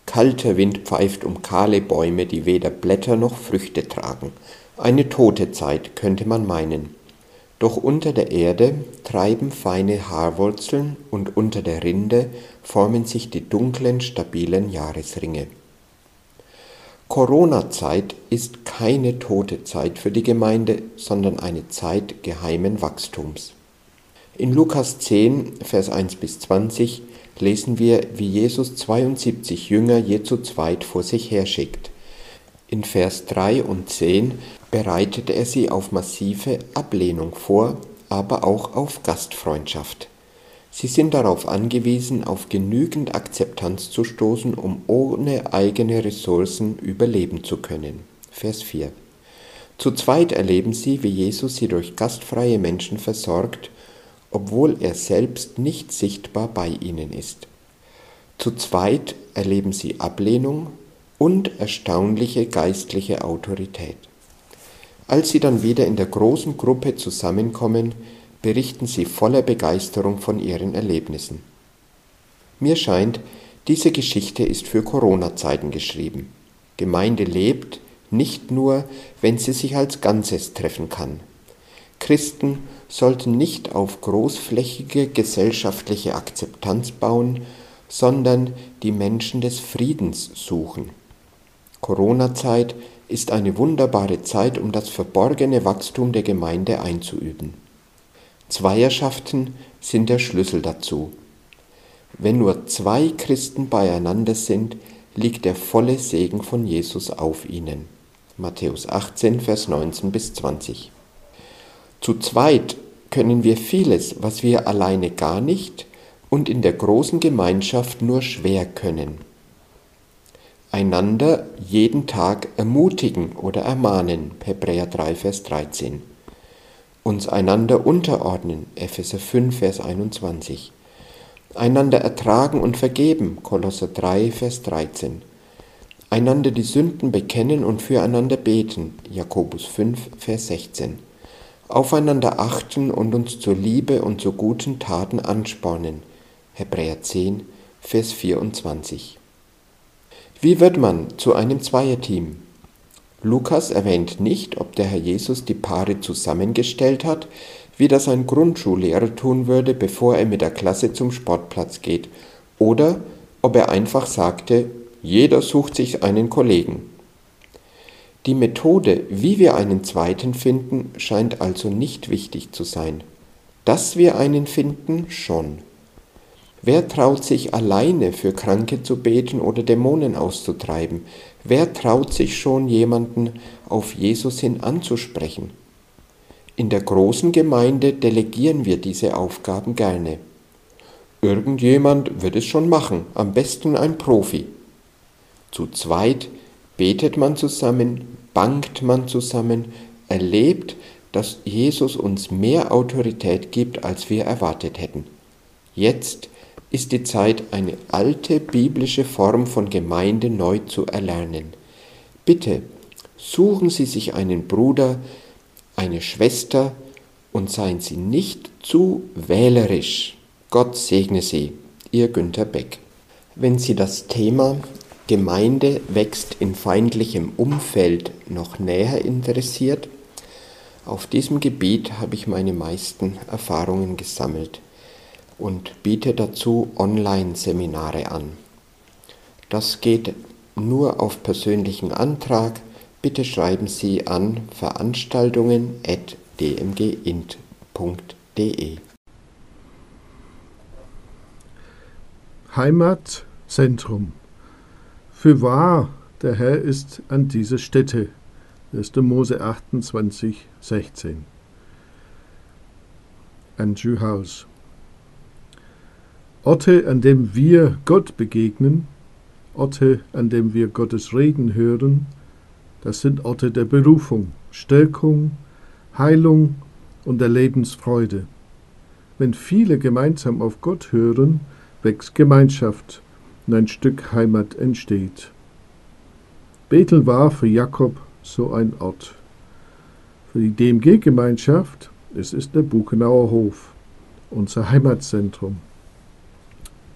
Speaker 2: Kalter Wind pfeift um kahle Bäume, die weder Blätter noch Früchte tragen. Eine tote Zeit, könnte man meinen. Doch unter der Erde treiben feine Haarwurzeln und unter der Rinde formen sich die dunklen, stabilen Jahresringe. Corona-Zeit ist keine tote Zeit für die Gemeinde, sondern eine Zeit geheimen Wachstums. In Lukas 10, Vers 1 bis 20 lesen wir, wie Jesus 72 Jünger je zu zweit vor sich herschickt. In Vers 3 und 10 bereitet er sie auf massive Ablehnung vor, aber auch auf Gastfreundschaft. Sie sind darauf angewiesen, auf genügend Akzeptanz zu stoßen, um ohne eigene Ressourcen überleben zu können. Vers 4. Zu zweit erleben sie, wie Jesus sie durch gastfreie Menschen versorgt obwohl er selbst nicht sichtbar bei ihnen ist. Zu zweit erleben sie Ablehnung und erstaunliche geistliche Autorität. Als sie dann wieder in der großen Gruppe zusammenkommen, berichten sie voller Begeisterung von ihren Erlebnissen. Mir scheint, diese Geschichte ist für Corona-Zeiten geschrieben. Gemeinde lebt nicht nur, wenn sie sich als Ganzes treffen kann. Christen sollten nicht auf großflächige gesellschaftliche Akzeptanz bauen, sondern die Menschen des Friedens suchen. Corona-Zeit ist eine wunderbare Zeit, um das verborgene Wachstum der Gemeinde einzuüben. Zweierschaften sind der Schlüssel dazu. Wenn nur zwei Christen beieinander sind, liegt der volle Segen von Jesus auf ihnen. Matthäus 18, Vers 19 bis 20. Zu zweit können wir vieles, was wir alleine gar nicht und in der großen Gemeinschaft nur schwer können. Einander jeden Tag ermutigen oder ermahnen, Hebräer 3, Vers 13. Uns einander unterordnen, Epheser 5, Vers 21. Einander ertragen und vergeben, Kolosser 3, Vers 13. Einander die Sünden bekennen und füreinander beten, Jakobus 5, Vers 16 aufeinander achten und uns zur Liebe und zu guten Taten anspornen. Hebräer 10, Vers 24. Wie wird man zu einem Zweierteam? Lukas erwähnt nicht, ob der Herr Jesus die Paare zusammengestellt hat, wie das ein Grundschullehrer tun würde, bevor er mit der Klasse zum Sportplatz geht, oder ob er einfach sagte, jeder sucht sich einen Kollegen. Die Methode, wie wir einen zweiten finden, scheint also nicht wichtig zu sein. Dass wir einen finden, schon. Wer traut sich alleine für Kranke zu beten oder Dämonen auszutreiben? Wer traut sich schon jemanden auf Jesus hin anzusprechen? In der großen Gemeinde delegieren wir diese Aufgaben gerne. Irgendjemand wird es schon machen, am besten ein Profi. Zu zweit betet man zusammen, bangt man zusammen, erlebt, dass Jesus uns mehr Autorität gibt, als wir erwartet hätten. Jetzt ist die Zeit, eine alte biblische Form von Gemeinde neu zu erlernen. Bitte suchen Sie sich einen Bruder, eine Schwester und seien Sie nicht zu wählerisch. Gott segne Sie, Ihr Günther Beck. Wenn Sie das Thema Gemeinde wächst in feindlichem Umfeld noch näher interessiert. Auf diesem Gebiet habe ich meine meisten Erfahrungen gesammelt und biete dazu Online-Seminare an. Das geht nur auf persönlichen Antrag. Bitte schreiben Sie an veranstaltungen.dmgint.de.
Speaker 11: Heimatzentrum für wahr, der Herr ist an dieser Stätte. 1. Mose 28, 16. Andrew House. Orte, an dem wir Gott begegnen, Orte, an dem wir Gottes Reden hören, das sind Orte der Berufung, Stärkung, Heilung und der Lebensfreude. Wenn viele gemeinsam auf Gott hören, wächst Gemeinschaft und ein Stück Heimat entsteht. Bethel war für Jakob so ein Ort. Für die DMG-Gemeinschaft es ist der Buchenauer Hof, unser Heimatzentrum.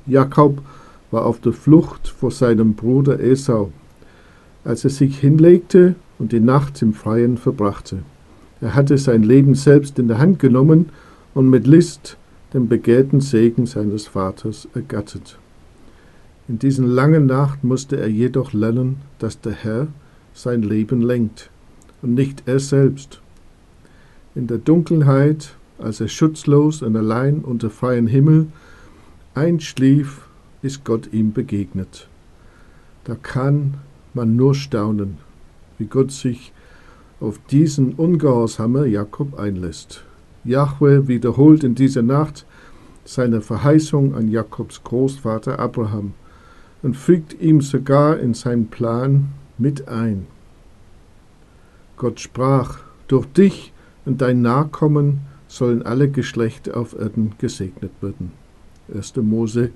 Speaker 11: Jakob war auf der Flucht vor seinem Bruder Esau, als er sich hinlegte und die Nacht im Freien verbrachte. Er hatte sein Leben selbst in der Hand genommen und mit List den begehrten Segen seines Vaters ergattert. In diesen langen Nacht musste er jedoch lernen, dass der Herr sein Leben lenkt und nicht er selbst. In der Dunkelheit, als er schutzlos und allein unter freiem Himmel einschlief, ist Gott ihm begegnet. Da kann man nur staunen, wie Gott sich auf diesen ungehorsamer Jakob einlässt. Jahwe wiederholt in dieser Nacht seine Verheißung an Jakobs Großvater Abraham und fügt ihm sogar in seinen Plan mit ein. Gott sprach, durch dich und dein Nachkommen sollen alle Geschlechter auf Erden gesegnet werden. 1. Mose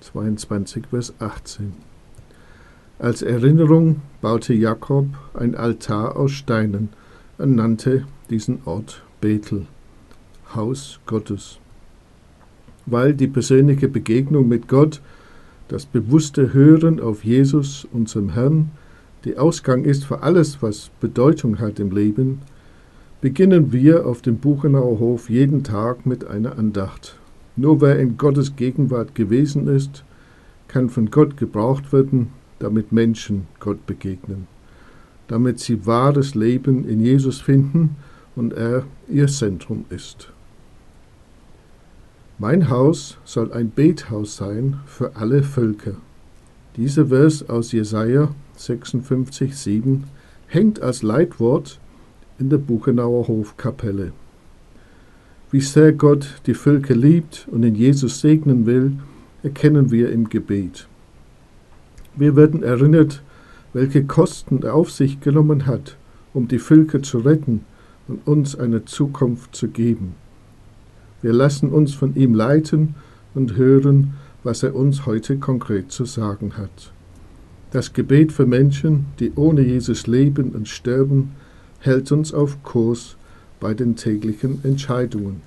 Speaker 11: 22, Vers 18. Als Erinnerung baute Jakob ein Altar aus Steinen und nannte diesen Ort Bethel, Haus Gottes. Weil die persönliche Begegnung mit Gott das bewusste Hören auf Jesus, unserem Herrn, der Ausgang ist für alles, was Bedeutung hat im Leben, beginnen wir auf dem Buchenauer Hof jeden Tag mit einer Andacht. Nur wer in Gottes Gegenwart gewesen ist, kann von Gott gebraucht werden, damit Menschen Gott begegnen, damit sie wahres Leben in Jesus finden und er ihr Zentrum ist. Mein Haus soll ein Bethaus sein für alle Völker. Dieser Vers aus Jesaja 56, 7 hängt als Leitwort in der Buchenauer Hofkapelle. Wie sehr Gott die Völker liebt und in Jesus segnen will, erkennen wir im Gebet. Wir werden erinnert, welche Kosten er auf sich genommen hat, um die Völker zu retten und uns eine Zukunft zu geben. Wir lassen uns von ihm leiten und hören, was er uns heute konkret zu sagen hat. Das Gebet für Menschen, die ohne Jesus leben und sterben, hält uns auf Kurs bei den täglichen Entscheidungen.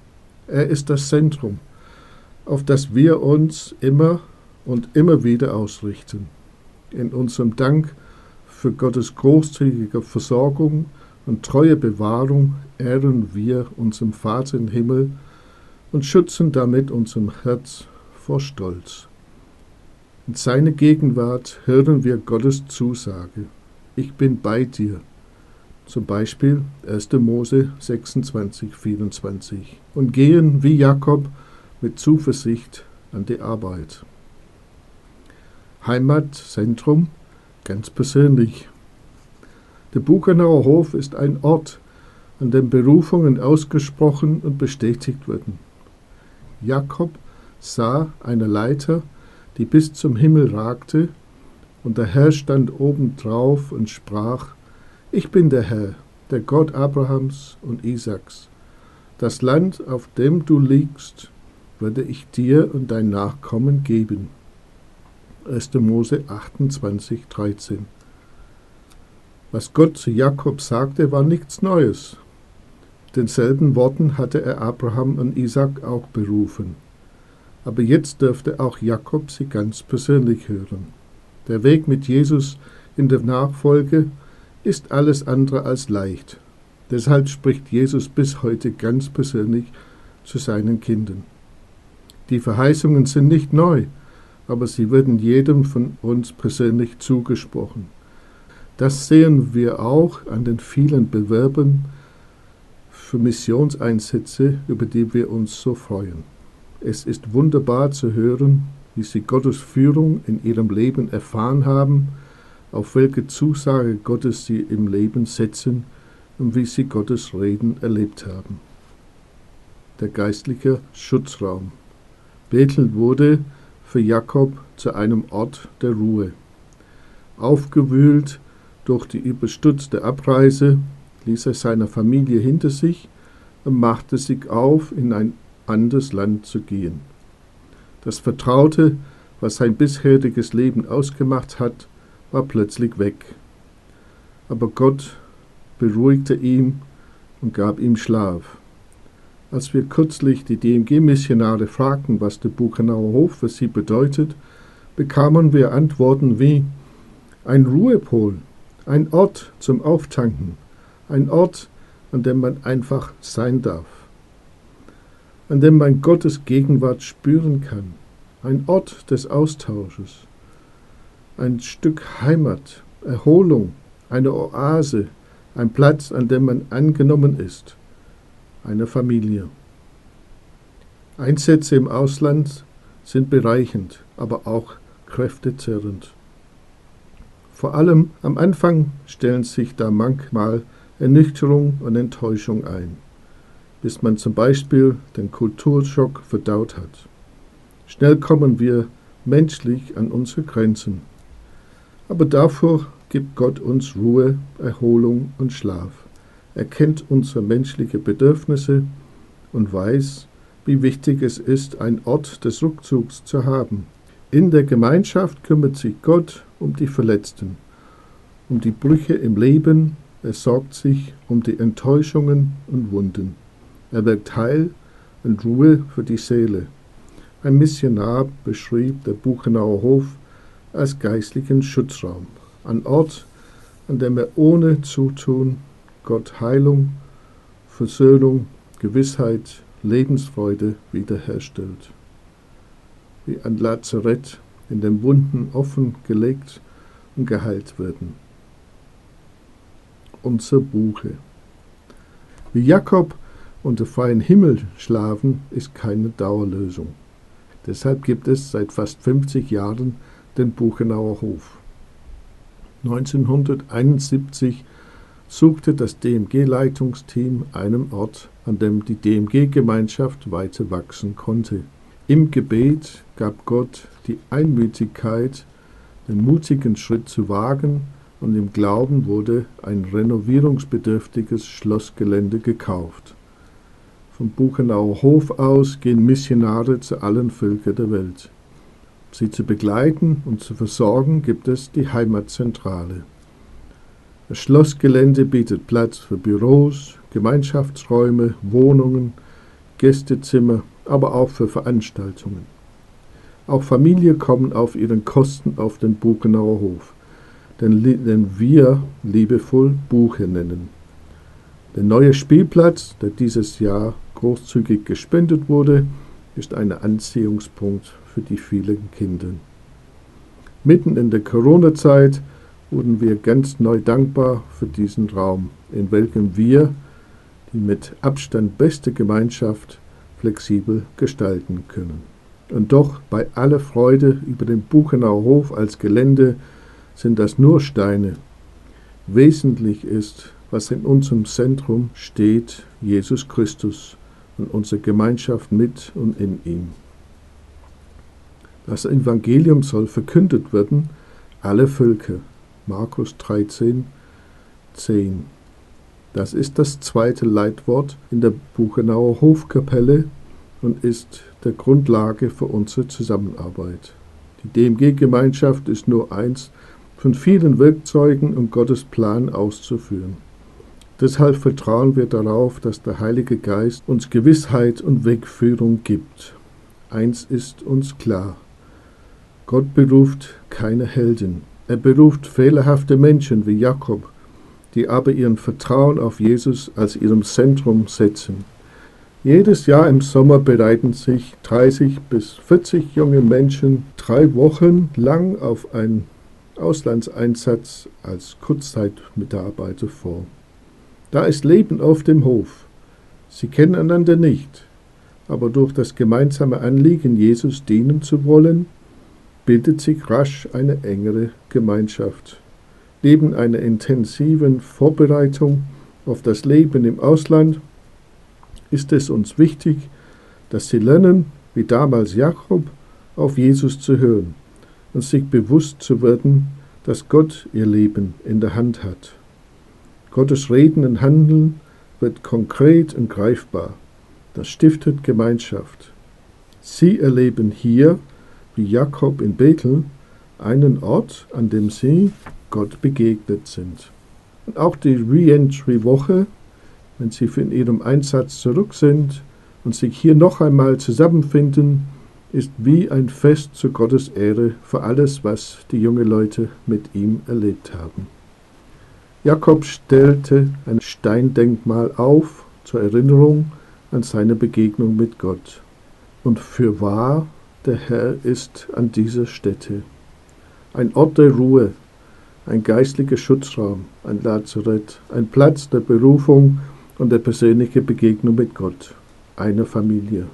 Speaker 11: Er ist das Zentrum, auf das wir uns immer und immer wieder ausrichten. In unserem Dank für Gottes großzügige Versorgung und treue Bewahrung ehren wir unseren Vater im Himmel und schützen damit unserem Herz vor Stolz. In seiner Gegenwart hören wir Gottes Zusage. Ich bin bei dir. Zum Beispiel 1. Mose 26, 24. Und gehen wie Jakob mit Zuversicht an die Arbeit. Heimatzentrum ganz persönlich. Der Buchenauer Hof ist ein Ort, an dem Berufungen ausgesprochen und bestätigt wurden. Jakob sah eine Leiter, die bis zum Himmel ragte, und der Herr stand obendrauf und sprach, Ich bin der Herr, der Gott Abrahams und Isaaks. Das Land, auf dem du liegst, würde ich dir und dein Nachkommen geben. 1. Mose 28, 13. Was Gott zu Jakob sagte, war nichts Neues. Denselben Worten hatte er Abraham und Isaak auch berufen aber jetzt dürfte auch Jakob sie ganz persönlich hören. Der Weg mit Jesus in der Nachfolge ist alles andere als leicht. Deshalb spricht Jesus bis heute ganz persönlich zu seinen Kindern. Die Verheißungen sind nicht neu, aber sie werden jedem von uns persönlich zugesprochen. Das sehen wir auch an den vielen Bewerbern für Missionseinsätze, über die wir uns so freuen. Es ist wunderbar zu hören, wie sie Gottes Führung in ihrem Leben erfahren haben, auf welche Zusage Gottes sie im Leben setzen und wie sie Gottes Reden erlebt haben. Der geistliche Schutzraum. Bethel wurde für Jakob zu einem Ort der Ruhe. Aufgewühlt durch die überstürzte Abreise ließ er seine Familie hinter sich und machte sich auf in ein anderes Land zu gehen. Das Vertraute, was sein bisheriges Leben ausgemacht hat, war plötzlich weg. Aber Gott beruhigte ihn und gab ihm Schlaf. Als wir kürzlich die DMG-Missionare fragten, was der Buchenauer Hof für sie bedeutet, bekamen wir Antworten wie ein Ruhepol, ein Ort zum Auftanken, ein Ort, an dem man einfach sein darf an dem man Gottes Gegenwart spüren kann, ein Ort des Austausches, ein Stück Heimat, Erholung, eine Oase, ein Platz, an dem man angenommen ist, eine Familie. Einsätze im Ausland sind bereichend, aber auch kräftezerrend. Vor allem am Anfang stellen sich da manchmal Ernüchterung und Enttäuschung ein bis man zum Beispiel den Kulturschock verdaut hat. Schnell kommen wir menschlich an unsere Grenzen. Aber davor gibt Gott uns Ruhe, Erholung und Schlaf. Er kennt unsere menschlichen Bedürfnisse und weiß, wie wichtig es ist, einen Ort des Rückzugs zu haben. In der Gemeinschaft kümmert sich Gott um die Verletzten, um die Brüche im Leben, er sorgt sich um die Enttäuschungen und Wunden. Er wirkt Heil und Ruhe für die Seele. Ein Missionar beschrieb der Buchenauer Hof als geistlichen Schutzraum, ein Ort, an dem er ohne Zutun Gott Heilung, Versöhnung, Gewissheit, Lebensfreude wiederherstellt. Wie ein Lazarett, in dem Wunden offen gelegt und geheilt werden. Unser Buche. Wie Jakob unter freiem Himmel schlafen ist keine Dauerlösung. Deshalb gibt es seit fast 50 Jahren den Buchenauer Hof. 1971 suchte das DMG-Leitungsteam einen Ort an dem die DMG-Gemeinschaft weiter wachsen konnte. Im Gebet gab Gott die Einmütigkeit, den mutigen Schritt zu wagen, und im Glauben wurde ein renovierungsbedürftiges Schlossgelände gekauft. Vom Buchenauer Hof aus gehen Missionare zu allen Völkern der Welt. Sie zu begleiten und zu versorgen gibt es die Heimatzentrale. Das Schlossgelände bietet Platz für Büros, Gemeinschaftsräume, Wohnungen, Gästezimmer, aber auch für Veranstaltungen. Auch Familien kommen auf ihren Kosten auf den Buchenauer Hof, den, wir liebevoll Buche nennen. Der neue Spielplatz, der dieses Jahr großzügig gespendet wurde, ist ein Anziehungspunkt für die vielen Kinder. Mitten in der Corona-Zeit wurden wir ganz neu dankbar für diesen Raum, in welchem wir die mit Abstand beste Gemeinschaft flexibel gestalten können. Und doch bei aller Freude über den Buchenauer Hof als Gelände sind das nur Steine. Wesentlich ist, was in unserem Zentrum steht, Jesus Christus und unsere Gemeinschaft mit und in ihm. Das Evangelium soll verkündet werden, alle Völker. Markus 13, 10. Das ist das zweite Leitwort in der Buchenauer Hofkapelle und ist der Grundlage für unsere Zusammenarbeit. Die DMG-Gemeinschaft ist nur eins von vielen Werkzeugen, um Gottes Plan auszuführen. Deshalb vertrauen wir darauf, dass der Heilige Geist uns Gewissheit und Wegführung gibt. Eins ist uns klar. Gott beruft keine Helden. Er beruft fehlerhafte Menschen wie Jakob, die aber ihren Vertrauen auf Jesus als ihrem Zentrum setzen. Jedes Jahr im Sommer bereiten sich 30 bis 40 junge Menschen drei Wochen lang auf einen Auslandseinsatz als Kurzzeitmitarbeiter vor. Da ist Leben auf dem Hof. Sie kennen einander nicht, aber durch das gemeinsame Anliegen, Jesus dienen zu wollen, bildet sich rasch eine engere Gemeinschaft. Neben einer intensiven Vorbereitung auf das Leben im Ausland ist es uns wichtig, dass sie lernen, wie damals Jakob, auf Jesus zu hören und sich bewusst zu werden, dass Gott ihr Leben in der Hand hat. Gottes Reden und Handeln wird konkret und greifbar. Das stiftet Gemeinschaft. Sie erleben hier, wie Jakob in Bethel, einen Ort, an dem sie Gott begegnet sind. Und auch die Re-Entry-Woche wenn sie von ihrem Einsatz zurück sind und sich hier noch einmal zusammenfinden, ist wie ein Fest zu Gottes Ehre für alles, was die jungen Leute mit ihm erlebt haben. Jakob stellte ein Steindenkmal auf zur Erinnerung an seine Begegnung mit Gott. Und für wahr, der Herr ist an dieser Stätte. Ein Ort der Ruhe, ein geistlicher Schutzraum, ein Lazarett, ein Platz der Berufung und der persönlichen Begegnung mit Gott, einer Familie.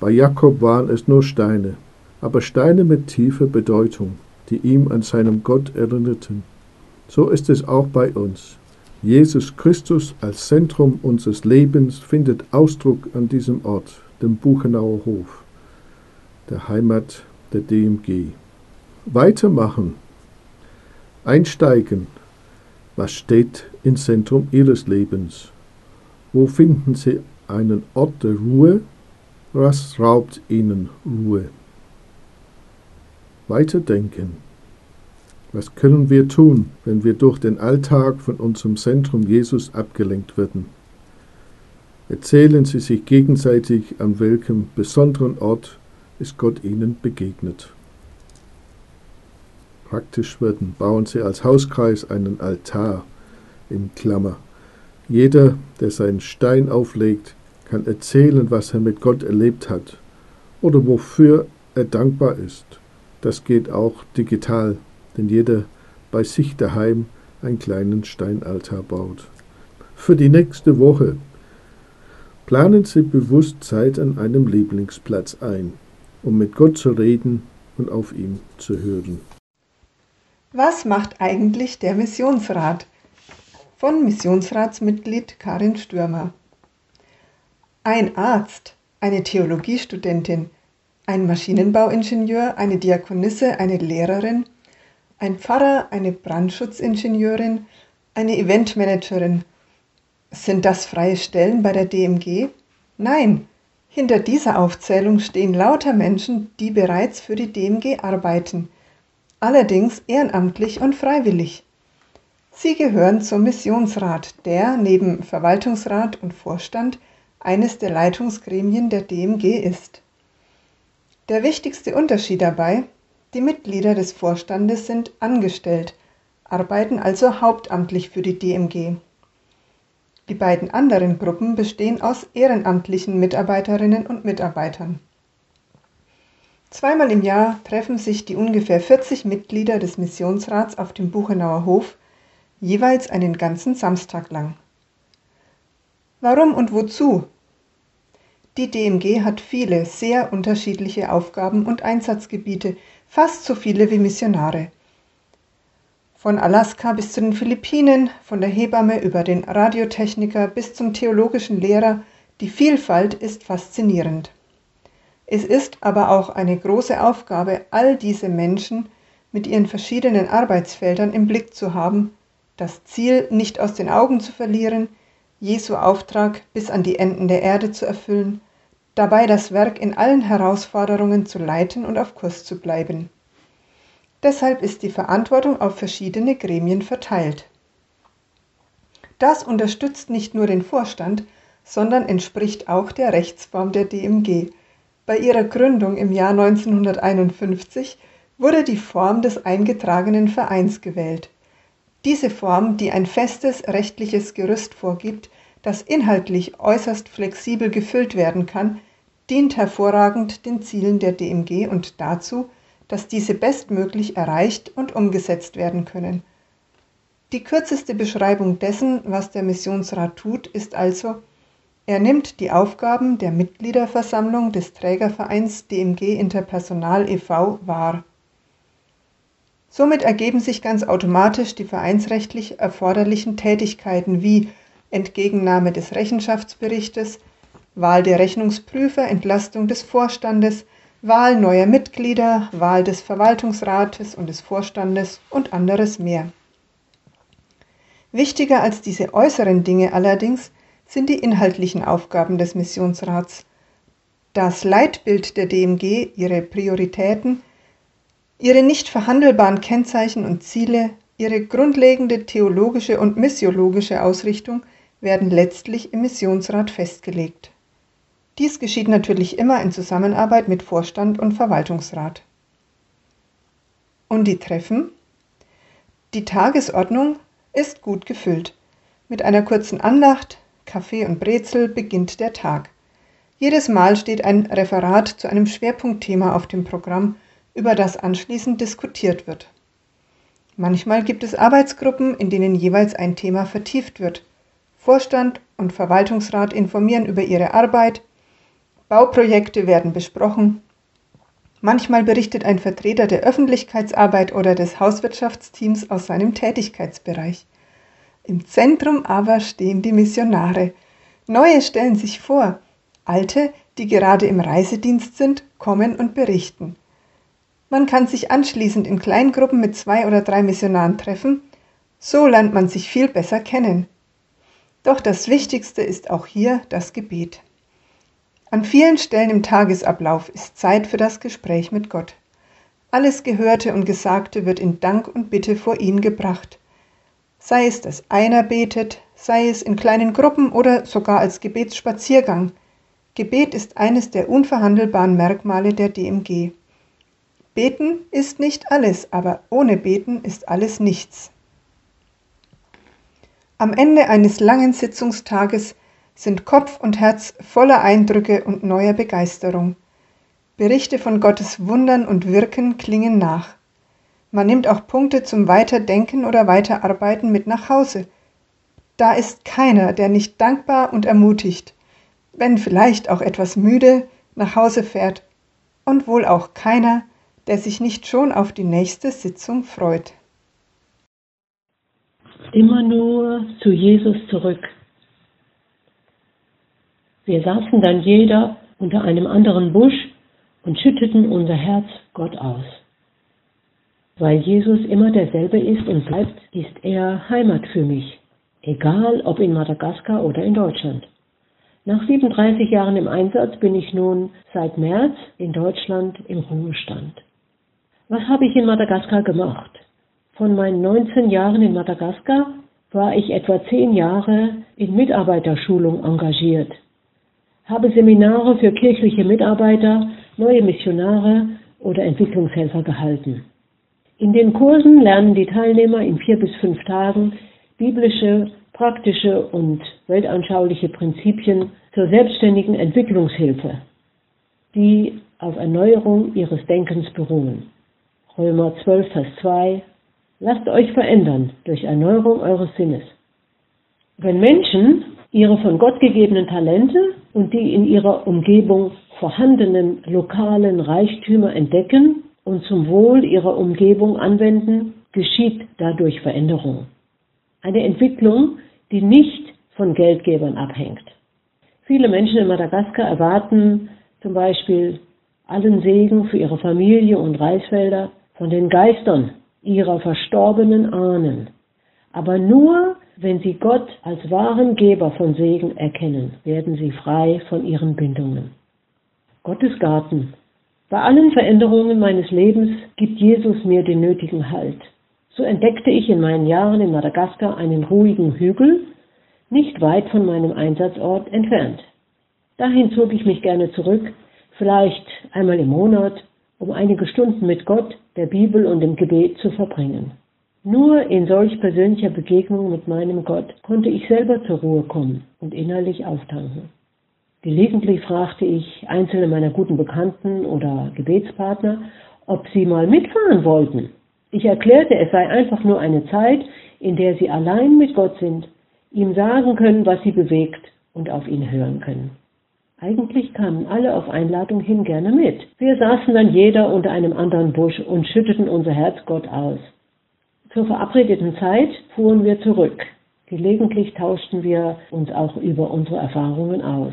Speaker 11: Bei Jakob waren es nur Steine, aber Steine mit tiefer Bedeutung, die ihm an seinem Gott erinnerten. So ist es auch bei uns. Jesus Christus als Zentrum unseres Lebens findet Ausdruck an diesem Ort, dem Buchenauer Hof, der Heimat der DMG. Weitermachen, einsteigen, was steht im Zentrum Ihres Lebens? Wo finden Sie einen Ort der Ruhe? Was raubt Ihnen Ruhe? Weiterdenken. Was können wir tun, wenn wir durch den Alltag von unserem Zentrum Jesus abgelenkt werden? Erzählen Sie sich gegenseitig, an welchem besonderen Ort ist Gott Ihnen begegnet. Praktisch werden, bauen Sie als Hauskreis einen Altar in Klammer jeder, der seinen Stein auflegt, kann erzählen, was er mit Gott erlebt hat oder wofür er dankbar ist. Das geht auch digital, denn jeder bei sich daheim einen kleinen Steinaltar baut. Für die nächste Woche planen Sie bewusst Zeit an einem Lieblingsplatz ein, um mit Gott zu reden und auf ihn zu hören.
Speaker 12: Was macht eigentlich der Missionsrat? von Missionsratsmitglied Karin Stürmer. ein Arzt, eine Theologiestudentin, ein Maschinenbauingenieur, eine Diakonisse, eine Lehrerin, ein Pfarrer, eine Brandschutzingenieurin, eine Eventmanagerin. Sind das freie Stellen bei der DMG? Nein, hinter dieser Aufzählung stehen lauter Menschen, die bereits für die DMG arbeiten, allerdings ehrenamtlich und freiwillig. Sie gehören zum Missionsrat, der neben Verwaltungsrat und Vorstand eines der Leitungsgremien der DMG ist. Der wichtigste Unterschied dabei, die Mitglieder des Vorstandes sind angestellt, arbeiten also hauptamtlich für die DMG. Die beiden anderen Gruppen bestehen aus ehrenamtlichen Mitarbeiterinnen und Mitarbeitern. Zweimal im Jahr treffen sich die ungefähr 40 Mitglieder des Missionsrats auf dem Buchenauer Hof, jeweils einen ganzen Samstag lang. Warum und wozu? Die DMG hat viele sehr unterschiedliche Aufgaben und Einsatzgebiete, fast so viele wie Missionare. Von Alaska bis zu den Philippinen, von der Hebamme über den Radiotechniker bis zum theologischen Lehrer, die Vielfalt ist faszinierend. Es ist aber auch eine große Aufgabe, all diese Menschen mit ihren verschiedenen Arbeitsfeldern im Blick zu haben, das Ziel nicht aus den Augen zu verlieren, Jesu Auftrag bis an die Enden der Erde zu erfüllen, dabei das Werk in allen Herausforderungen zu leiten und auf Kurs zu bleiben. Deshalb ist die Verantwortung auf verschiedene Gremien verteilt. Das unterstützt nicht nur den Vorstand, sondern entspricht auch der Rechtsform der DMG. Bei ihrer Gründung im Jahr 1951 wurde die Form des eingetragenen Vereins gewählt. Diese Form, die ein festes rechtliches Gerüst vorgibt, das inhaltlich äußerst flexibel gefüllt werden kann, dient hervorragend den Zielen der DMG und dazu, dass diese bestmöglich erreicht und umgesetzt werden können. Die kürzeste Beschreibung dessen, was der Missionsrat tut, ist also, er nimmt die Aufgaben der Mitgliederversammlung des Trägervereins DMG Interpersonal e.V. wahr. Somit ergeben sich ganz automatisch die vereinsrechtlich erforderlichen Tätigkeiten wie Entgegennahme des Rechenschaftsberichtes, Wahl der Rechnungsprüfer, Entlastung des Vorstandes, Wahl neuer Mitglieder, Wahl des Verwaltungsrates und des Vorstandes und anderes mehr. Wichtiger als diese äußeren Dinge allerdings sind die inhaltlichen Aufgaben des Missionsrats. Das Leitbild der DMG, ihre Prioritäten, ihre nicht verhandelbaren Kennzeichen und Ziele, ihre grundlegende theologische und missiologische Ausrichtung werden letztlich im Missionsrat festgelegt. Dies geschieht natürlich immer in Zusammenarbeit mit Vorstand und Verwaltungsrat. Und die Treffen? Die Tagesordnung ist gut gefüllt. Mit einer kurzen Andacht, Kaffee und Brezel beginnt der Tag. Jedes Mal steht ein Referat zu einem Schwerpunktthema auf dem Programm, über das anschließend diskutiert wird. Manchmal gibt es Arbeitsgruppen, in denen jeweils ein Thema vertieft wird. Vorstand und Verwaltungsrat informieren über ihre Arbeit, Bauprojekte werden besprochen. Manchmal berichtet ein Vertreter der Öffentlichkeitsarbeit oder des Hauswirtschaftsteams aus seinem Tätigkeitsbereich. Im Zentrum aber stehen die Missionare. Neue stellen sich vor. Alte, die gerade im Reisedienst sind, kommen und berichten. Man kann sich anschließend in Kleingruppen mit zwei oder drei Missionaren treffen. So lernt man sich viel besser kennen. Doch das Wichtigste ist auch hier das Gebet. An vielen Stellen im Tagesablauf ist Zeit für das Gespräch mit Gott. Alles Gehörte und Gesagte wird in Dank und Bitte vor ihn gebracht. Sei es, dass einer betet, sei es in kleinen Gruppen oder sogar als Gebetsspaziergang. Gebet ist eines der unverhandelbaren Merkmale der DMG. Beten ist nicht alles, aber ohne Beten ist alles nichts. Am Ende eines langen Sitzungstages sind Kopf und Herz voller Eindrücke und neuer Begeisterung. Berichte von Gottes Wundern und Wirken klingen nach. Man nimmt auch Punkte zum Weiterdenken oder Weiterarbeiten mit nach Hause. Da ist keiner, der nicht dankbar und ermutigt, wenn vielleicht auch etwas müde, nach Hause fährt, und wohl auch keiner, der sich nicht schon auf die nächste Sitzung freut.
Speaker 13: Immer nur zu Jesus zurück. Wir saßen dann jeder unter einem anderen Busch und schütteten unser Herz Gott aus. Weil Jesus immer derselbe ist und bleibt, ist er Heimat für mich, egal ob in Madagaskar oder in Deutschland. Nach 37 Jahren im Einsatz bin ich nun seit März in Deutschland im Ruhestand. Was habe ich in Madagaskar gemacht? Von meinen 19 Jahren in Madagaskar war ich etwa 10 Jahre in Mitarbeiterschulung engagiert, habe Seminare für kirchliche Mitarbeiter, neue Missionare oder Entwicklungshelfer gehalten. In den Kursen lernen die Teilnehmer in vier bis fünf Tagen biblische, praktische und weltanschauliche Prinzipien zur selbstständigen Entwicklungshilfe, die auf Erneuerung ihres Denkens beruhen. Römer 12, Vers 2 Lasst euch verändern durch Erneuerung eures Sinnes. Wenn Menschen ihre von Gott gegebenen Talente und die in ihrer Umgebung vorhandenen lokalen Reichtümer entdecken und zum Wohl ihrer Umgebung anwenden, geschieht dadurch Veränderung. Eine Entwicklung, die nicht von Geldgebern abhängt. Viele Menschen in Madagaskar erwarten zum Beispiel allen Segen für ihre Familie und Reisfelder von den Geistern ihrer verstorbenen Ahnen. Aber nur wenn sie Gott als wahren Geber von Segen erkennen, werden sie frei von ihren Bindungen. Gottes Garten bei allen Veränderungen meines Lebens gibt Jesus mir den nötigen Halt. So entdeckte ich in meinen Jahren in Madagaskar einen ruhigen Hügel, nicht weit von meinem Einsatzort entfernt. Dahin zog ich mich gerne zurück, vielleicht einmal im Monat, um einige Stunden mit Gott, der Bibel und dem Gebet zu verbringen. Nur in solch persönlicher Begegnung mit meinem Gott konnte ich selber zur Ruhe kommen und innerlich auftanken. Gelegentlich fragte ich einzelne meiner guten Bekannten oder Gebetspartner, ob sie mal mitfahren wollten. Ich erklärte, es sei einfach nur eine Zeit, in der sie allein mit Gott sind, ihm sagen können, was sie bewegt und auf ihn hören können. Eigentlich kamen alle auf Einladung hin gerne mit. Wir saßen dann jeder unter einem anderen Busch und schütteten unser Herz Gott aus. Zur verabredeten Zeit fuhren wir zurück. Gelegentlich tauschten wir uns auch über unsere Erfahrungen aus.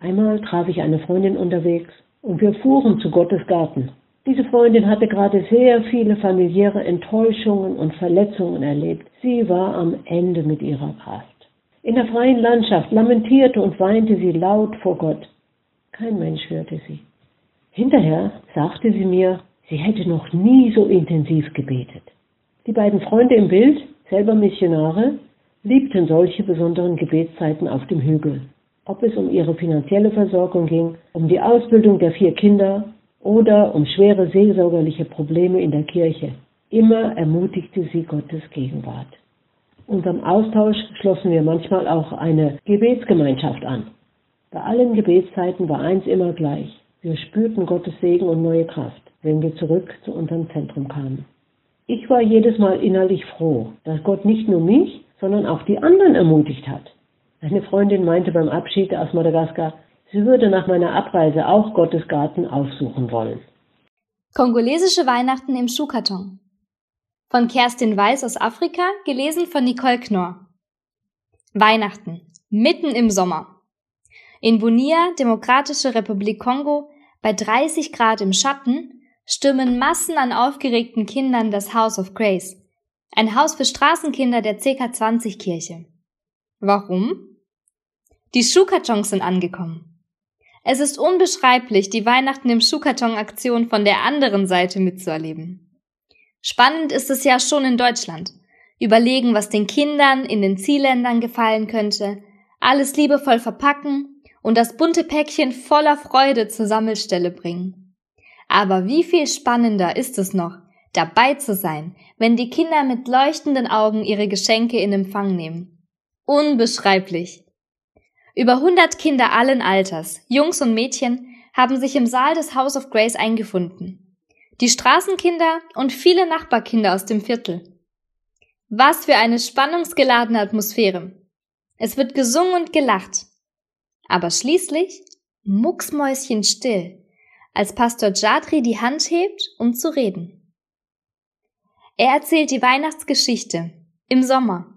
Speaker 13: Einmal traf ich eine Freundin unterwegs und wir fuhren zu Gottes Garten. Diese Freundin hatte gerade sehr viele familiäre Enttäuschungen und Verletzungen erlebt. Sie war am Ende mit ihrer Kraft. In der freien Landschaft lamentierte und weinte sie laut vor Gott. Kein Mensch hörte sie. Hinterher sagte sie mir, sie hätte noch nie so intensiv gebetet. Die beiden Freunde im Bild, selber Missionare, liebten solche besonderen Gebetszeiten auf dem Hügel ob es um ihre finanzielle Versorgung ging, um die Ausbildung der vier Kinder oder um schwere seelsorgerliche Probleme in der Kirche. Immer ermutigte sie Gottes Gegenwart. Unserem Austausch schlossen wir manchmal auch eine Gebetsgemeinschaft an. Bei allen Gebetszeiten war eins immer gleich. Wir spürten Gottes Segen und neue Kraft, wenn wir zurück zu unserem Zentrum kamen. Ich war jedes Mal innerlich froh, dass Gott nicht nur mich, sondern auch die anderen ermutigt hat. Eine Freundin meinte beim Abschied aus Madagaskar, sie würde nach meiner Abreise auch Gottes Garten aufsuchen wollen.
Speaker 14: Kongolesische Weihnachten im Schuhkarton. Von Kerstin Weiß aus Afrika, gelesen von Nicole Knorr. Weihnachten. Mitten im Sommer. In Bunia, Demokratische Republik Kongo, bei 30 Grad im Schatten, stürmen Massen an aufgeregten Kindern das House of Grace, ein Haus für Straßenkinder der CK20 Kirche. Warum? Die Schuhkartons sind angekommen. Es ist unbeschreiblich, die Weihnachten im Schuhkarton-Aktion von der anderen Seite mitzuerleben. Spannend ist es ja schon in Deutschland. Überlegen, was den Kindern in den Zielländern gefallen könnte, alles liebevoll verpacken und das bunte Päckchen voller Freude zur Sammelstelle bringen. Aber wie viel spannender ist es noch, dabei zu sein, wenn die Kinder mit leuchtenden Augen ihre Geschenke in Empfang nehmen Unbeschreiblich. Über 100 Kinder allen Alters, Jungs und Mädchen, haben sich im Saal des House of Grace eingefunden. Die Straßenkinder und viele Nachbarkinder aus dem Viertel. Was für eine spannungsgeladene Atmosphäre. Es wird gesungen und gelacht. Aber schließlich mucksmäuschenstill, als Pastor Jadri die Hand hebt, um zu reden. Er erzählt die Weihnachtsgeschichte im Sommer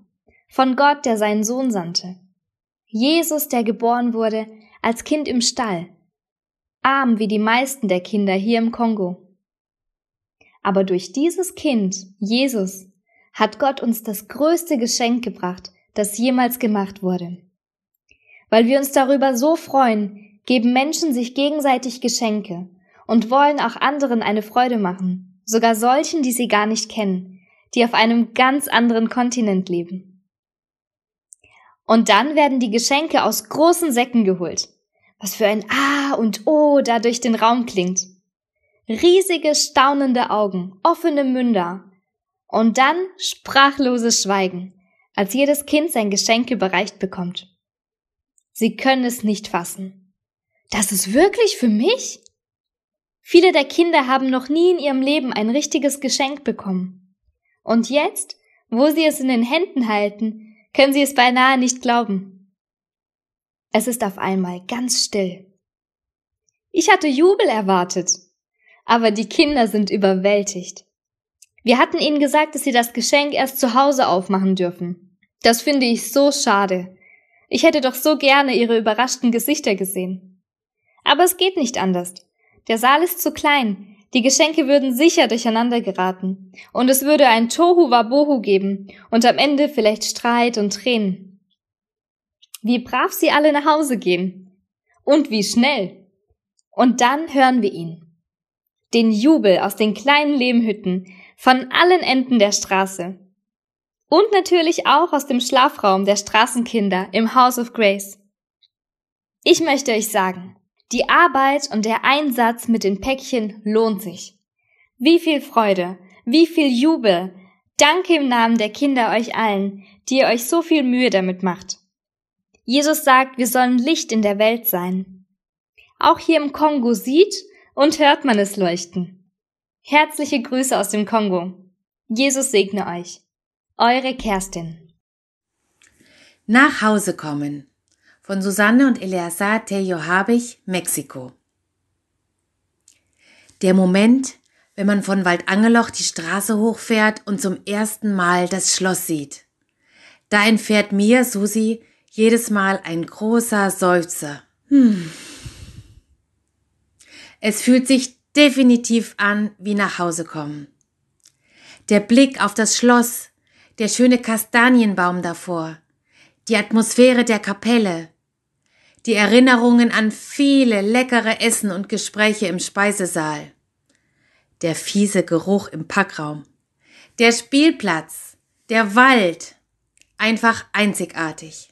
Speaker 14: von Gott, der seinen Sohn sandte. Jesus, der geboren wurde, als Kind im Stall, arm wie die meisten der Kinder hier im Kongo. Aber durch dieses Kind, Jesus, hat Gott uns das größte Geschenk gebracht, das jemals gemacht wurde. Weil wir uns darüber so freuen, geben Menschen sich gegenseitig Geschenke und wollen auch anderen eine Freude machen, sogar solchen, die sie gar nicht kennen, die auf einem ganz anderen Kontinent leben. Und dann werden die Geschenke aus großen Säcken geholt, was für ein A und O da durch den Raum klingt. Riesige, staunende Augen, offene Münder und dann sprachloses Schweigen, als jedes Kind sein Geschenk überreicht bekommt. Sie können es nicht fassen. Das ist wirklich für mich? Viele der Kinder haben noch nie in ihrem Leben ein richtiges Geschenk bekommen. Und jetzt, wo sie es in den Händen halten, können sie es beinahe nicht glauben. Es ist auf einmal ganz still. Ich hatte Jubel erwartet, aber die Kinder sind überwältigt. Wir hatten ihnen gesagt, dass sie das Geschenk erst zu Hause aufmachen dürfen. Das finde ich so schade. Ich hätte doch so gerne ihre überraschten Gesichter gesehen. Aber es geht nicht anders. Der Saal ist zu klein. Die Geschenke würden sicher durcheinander geraten. Und es würde ein Tohu Wabohu geben und am Ende vielleicht Streit und Tränen. Wie brav sie alle nach Hause gehen. Und wie schnell. Und dann hören wir ihn. Den Jubel aus den kleinen Lehmhütten, von allen Enden der Straße. Und natürlich auch aus dem Schlafraum der Straßenkinder im House of Grace. Ich möchte euch sagen, die Arbeit und der Einsatz mit den Päckchen lohnt sich. Wie viel Freude, wie viel Jubel. Danke im Namen der Kinder euch allen, die ihr euch so viel Mühe damit macht. Jesus sagt, wir sollen Licht in der Welt sein. Auch hier im Kongo sieht und hört man es leuchten. Herzliche Grüße aus dem Kongo. Jesus segne euch. Eure Kerstin.
Speaker 15: Nach Hause kommen von Susanne und Eleazar Tello Habich, Mexiko. Der Moment, wenn man von Waldangeloch die Straße hochfährt und zum ersten Mal das Schloss sieht. Da entfährt mir, Susi, jedes Mal ein großer Seufzer. Hm. Es fühlt sich definitiv an wie nach Hause kommen. Der Blick auf das Schloss, der schöne Kastanienbaum davor, die Atmosphäre der Kapelle, die Erinnerungen an viele leckere Essen und Gespräche im Speisesaal, der fiese Geruch im Packraum, der Spielplatz, der Wald, einfach einzigartig.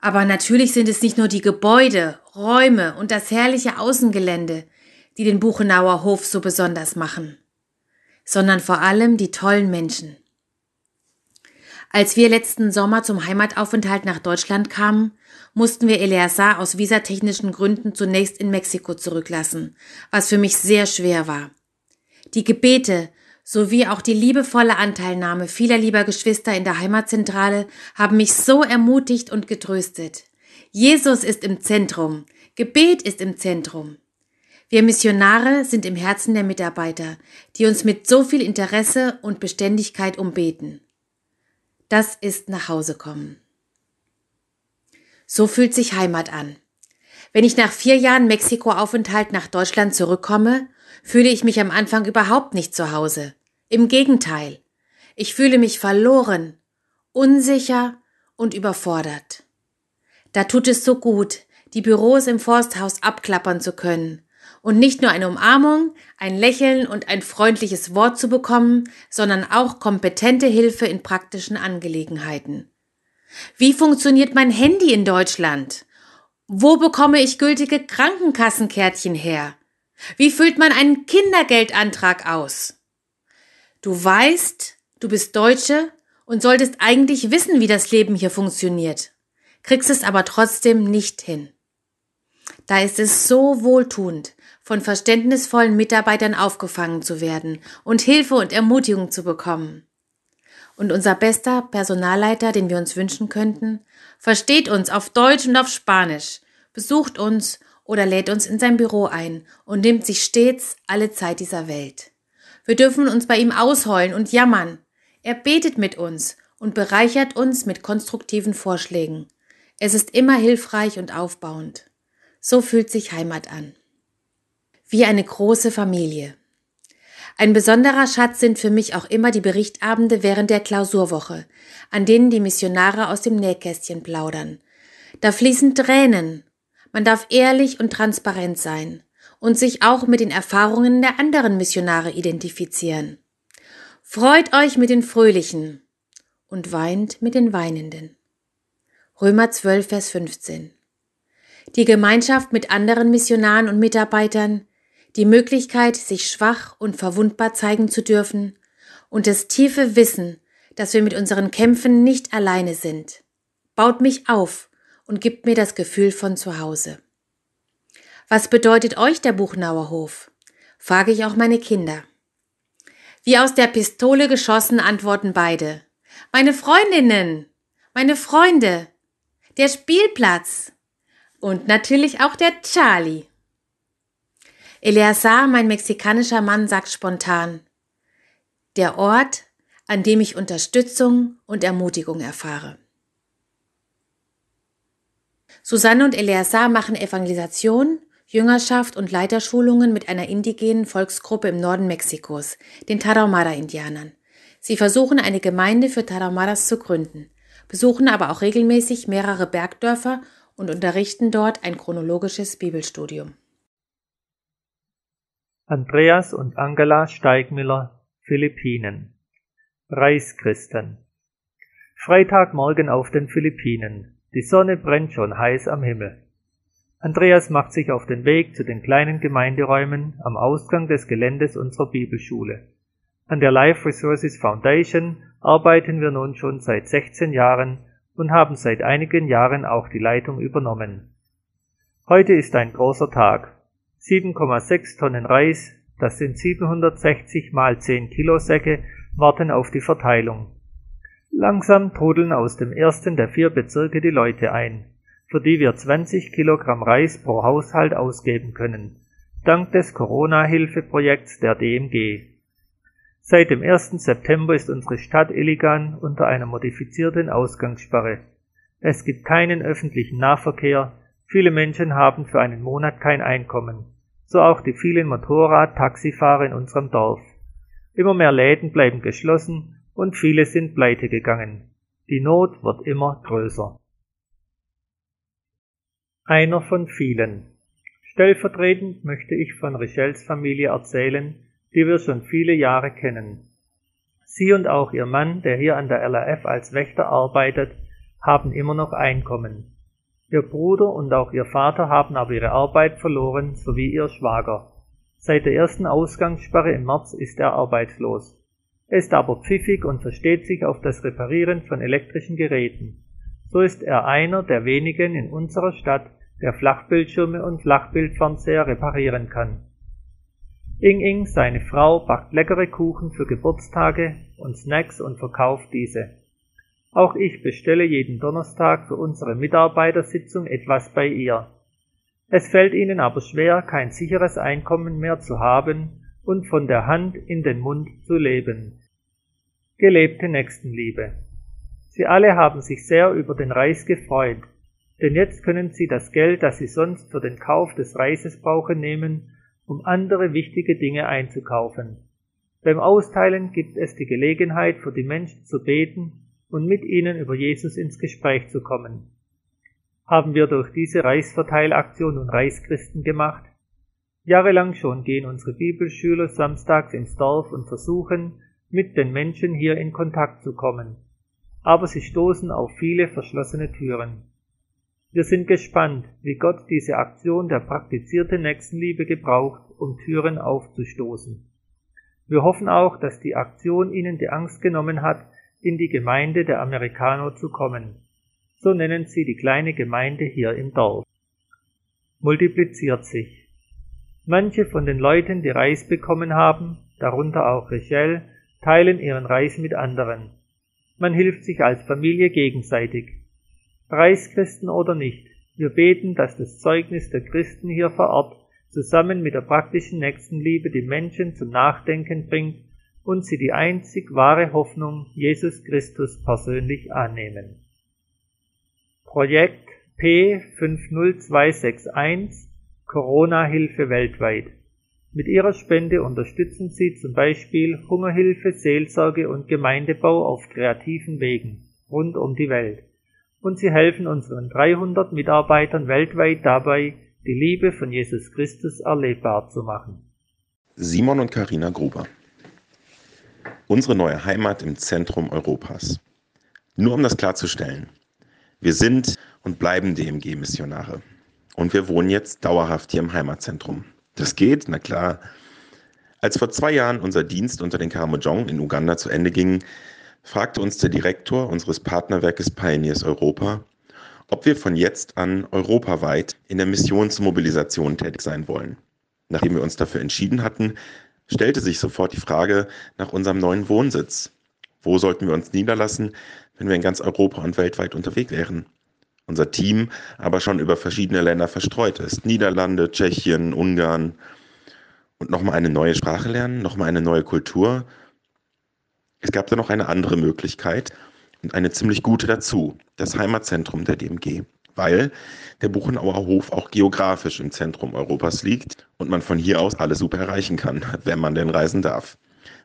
Speaker 15: Aber natürlich sind es nicht nur die Gebäude, Räume und das herrliche Außengelände, die den Buchenauer Hof so besonders machen, sondern vor allem die tollen Menschen. Als wir letzten Sommer zum Heimataufenthalt nach Deutschland kamen, mussten wir Eleazar aus visatechnischen Gründen zunächst in Mexiko zurücklassen, was für mich sehr schwer war. Die Gebete sowie auch die liebevolle Anteilnahme vieler lieber Geschwister in der Heimatzentrale haben mich so ermutigt und getröstet. Jesus ist im Zentrum, Gebet ist im Zentrum. Wir Missionare sind im Herzen der Mitarbeiter, die uns mit so viel Interesse und Beständigkeit umbeten. Das ist nach Hause kommen. So fühlt sich Heimat an. Wenn ich nach vier Jahren Mexiko-Aufenthalt nach Deutschland zurückkomme, fühle ich mich am Anfang überhaupt nicht zu Hause. Im Gegenteil. Ich fühle mich verloren, unsicher und überfordert. Da tut es so gut, die Büros im Forsthaus abklappern zu können und nicht nur eine Umarmung, ein Lächeln und ein freundliches Wort zu bekommen, sondern auch kompetente Hilfe in praktischen Angelegenheiten. Wie funktioniert mein Handy in Deutschland? Wo bekomme ich gültige Krankenkassenkärtchen her? Wie füllt man einen Kindergeldantrag aus? Du weißt, du bist Deutsche und solltest eigentlich wissen, wie das Leben hier funktioniert, kriegst es aber trotzdem nicht hin. Da ist es so wohltuend, von verständnisvollen Mitarbeitern aufgefangen zu werden und Hilfe und Ermutigung zu bekommen. Und unser bester Personalleiter, den wir uns wünschen könnten, versteht uns auf Deutsch und auf Spanisch, besucht uns oder lädt uns in sein Büro ein und nimmt sich stets alle Zeit dieser Welt. Wir dürfen uns bei ihm ausheulen und jammern. Er betet mit uns und bereichert uns mit konstruktiven Vorschlägen. Es ist immer hilfreich und aufbauend. So fühlt sich Heimat an. Wie eine große Familie. Ein besonderer Schatz sind für mich auch immer die Berichtabende während der Klausurwoche, an denen die Missionare aus dem Nähkästchen plaudern. Da fließen Tränen. Man darf ehrlich und transparent sein und sich auch mit den Erfahrungen der anderen Missionare identifizieren. Freut euch mit den Fröhlichen und weint mit den Weinenden. Römer 12, Vers 15. Die Gemeinschaft mit anderen Missionaren und Mitarbeitern, die Möglichkeit, sich schwach und verwundbar zeigen zu dürfen und das tiefe Wissen, dass wir mit unseren Kämpfen nicht alleine sind, baut mich auf und gibt mir das Gefühl von zu Hause. Was bedeutet euch der Buchnauer Hof? frage ich auch meine Kinder. Wie aus der Pistole geschossen antworten beide. Meine Freundinnen, meine Freunde, der Spielplatz und natürlich auch der Charlie. Eleazar, mein mexikanischer Mann, sagt spontan, der Ort, an dem ich Unterstützung und Ermutigung erfahre. Susanne und Eleazar machen Evangelisation Jüngerschaft und Leiterschulungen mit einer indigenen Volksgruppe im Norden Mexikos, den Tarahumara-Indianern. Sie versuchen eine Gemeinde für Tarahumaras zu gründen, besuchen aber auch regelmäßig mehrere Bergdörfer und unterrichten dort ein chronologisches Bibelstudium.
Speaker 16: Andreas und Angela Steigmüller, Philippinen. Reichschristen. Freitagmorgen auf den Philippinen. Die Sonne brennt schon heiß am Himmel. Andreas macht sich auf den Weg zu den kleinen Gemeinderäumen am Ausgang des Geländes unserer Bibelschule. An der Life Resources Foundation arbeiten wir nun schon seit 16 Jahren und haben seit einigen Jahren auch die Leitung übernommen. Heute ist ein großer Tag. 7,6 Tonnen Reis, das sind 760 mal 10 Kilo Säcke, warten auf die Verteilung. Langsam trudeln aus dem ersten der vier Bezirke die Leute ein für die wir 20 Kilogramm Reis pro Haushalt ausgeben können, dank des Corona-Hilfeprojekts der DMG. Seit dem 1. September ist unsere Stadt Illigan unter einer modifizierten Ausgangssperre. Es gibt keinen öffentlichen Nahverkehr, viele Menschen haben für einen Monat kein Einkommen, so auch die vielen Motorrad-Taxifahrer in unserem Dorf. Immer mehr Läden bleiben geschlossen und viele sind pleite gegangen. Die Not wird immer größer. Einer von vielen. Stellvertretend möchte ich von Richels Familie erzählen, die wir schon viele Jahre kennen. Sie und auch ihr Mann, der hier an der LAF als Wächter arbeitet, haben immer noch Einkommen. Ihr Bruder und auch ihr Vater haben aber ihre Arbeit verloren, sowie ihr Schwager. Seit der ersten Ausgangssperre im März ist er arbeitslos. Er ist aber pfiffig und versteht sich auf das Reparieren von elektrischen Geräten. So ist er einer der wenigen in unserer Stadt, der Flachbildschirme und Flachbildfernseher reparieren kann. Ing Ing, seine Frau, backt leckere Kuchen für Geburtstage und Snacks und verkauft diese. Auch ich bestelle jeden Donnerstag für unsere Mitarbeitersitzung etwas bei ihr. Es fällt ihnen aber schwer, kein sicheres Einkommen mehr zu haben und von der Hand in den Mund zu leben. Gelebte Nächstenliebe. Sie alle haben sich sehr über den Reis gefreut, denn jetzt können Sie das Geld, das Sie sonst für den Kauf des Reises brauchen, nehmen, um andere wichtige Dinge einzukaufen. Beim Austeilen gibt es die Gelegenheit für die Menschen zu beten und mit ihnen über Jesus ins Gespräch zu kommen. Haben wir durch diese Reisverteilaktion nun Reischristen gemacht? Jahrelang schon gehen unsere Bibelschüler samstags ins Dorf und versuchen, mit den Menschen hier in Kontakt zu kommen. Aber sie stoßen auf viele verschlossene Türen. Wir sind gespannt, wie Gott diese Aktion der praktizierten Nächstenliebe gebraucht, um Türen aufzustoßen. Wir hoffen auch, dass die Aktion Ihnen die Angst genommen hat, in die Gemeinde der Amerikaner zu kommen. So nennen sie die kleine Gemeinde hier im Dorf. Multipliziert sich. Manche von den Leuten, die Reis bekommen haben, darunter auch Rachel, teilen ihren Reis mit anderen. Man hilft sich als Familie gegenseitig. Reichschristen oder nicht, wir beten, dass das Zeugnis der Christen hier vor Ort zusammen mit der praktischen Nächstenliebe die Menschen zum Nachdenken bringt und sie die einzig wahre Hoffnung Jesus Christus persönlich annehmen. Projekt P50261 Corona-Hilfe weltweit. Mit ihrer Spende unterstützen sie zum Beispiel Hungerhilfe, Seelsorge und Gemeindebau auf kreativen Wegen rund um die Welt. Und sie helfen unseren 300 Mitarbeitern weltweit dabei, die Liebe von Jesus Christus erlebbar zu machen.
Speaker 17: Simon und Karina Gruber. Unsere neue Heimat im Zentrum Europas. Nur um das klarzustellen. Wir sind und bleiben DMG-Missionare. Und wir wohnen jetzt dauerhaft hier im Heimatzentrum. Das geht, na klar. Als vor zwei Jahren unser Dienst unter den Karamojong in Uganda zu Ende ging, fragte uns der Direktor unseres Partnerwerkes Pioneers Europa, ob wir von jetzt an europaweit in der Missionsmobilisation tätig sein wollen. Nachdem wir uns dafür entschieden hatten, stellte sich sofort die Frage nach unserem neuen Wohnsitz. Wo sollten wir uns niederlassen, wenn wir in ganz Europa und weltweit unterwegs wären? Unser Team aber schon über verschiedene Länder verstreut ist. Niederlande, Tschechien, Ungarn. Und nochmal eine neue Sprache lernen, nochmal eine neue Kultur. Es gab da noch eine andere Möglichkeit, und eine ziemlich gute dazu, das Heimatzentrum der DMG, weil der Buchenauer Hof auch geografisch im Zentrum Europas liegt und man von hier aus alles super erreichen kann, wenn man denn reisen darf.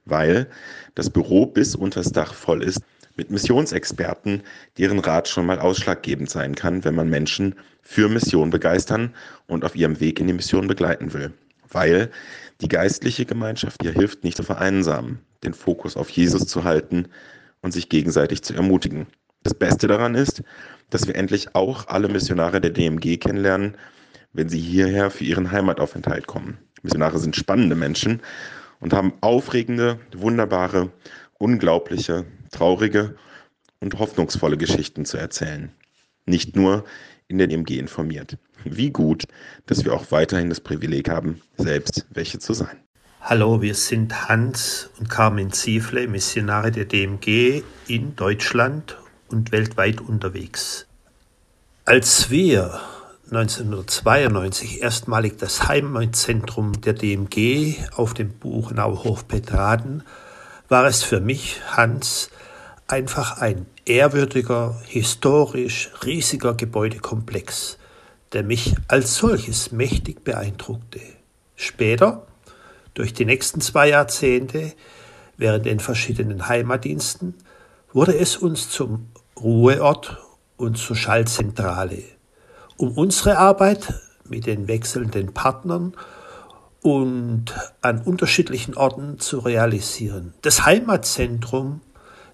Speaker 17: Weil das Büro bis unters Dach voll ist mit Missionsexperten, deren Rat schon mal ausschlaggebend sein kann, wenn man Menschen für Mission begeistern und auf ihrem Weg in die Mission begleiten will. Weil die geistliche Gemeinschaft ihr hilft, nicht zu vereinsamen, den Fokus auf Jesus zu halten und sich gegenseitig zu ermutigen. Das Beste daran ist, dass wir endlich auch alle Missionare der DMG kennenlernen, wenn sie hierher für ihren Heimataufenthalt kommen. Missionare sind spannende Menschen und haben aufregende, wunderbare, unglaubliche, traurige und hoffnungsvolle Geschichten zu erzählen. Nicht nur in der DMG informiert. Wie gut, dass wir auch weiterhin das Privileg haben, selbst welche zu sein.
Speaker 18: Hallo, wir sind Hans und Carmen Ziefle, Missionare der DMG in Deutschland und weltweit unterwegs. Als wir 1992 erstmalig das Heimatzentrum der DMG auf dem Buchenauer Hof betraten, war es für mich, Hans, einfach ein ehrwürdiger, historisch riesiger Gebäudekomplex, der mich als solches mächtig beeindruckte. Später durch die nächsten zwei Jahrzehnte während den verschiedenen Heimatdiensten wurde es uns zum Ruheort und zur Schallzentrale, um unsere Arbeit mit den wechselnden Partnern und an unterschiedlichen Orten zu realisieren. Das Heimatzentrum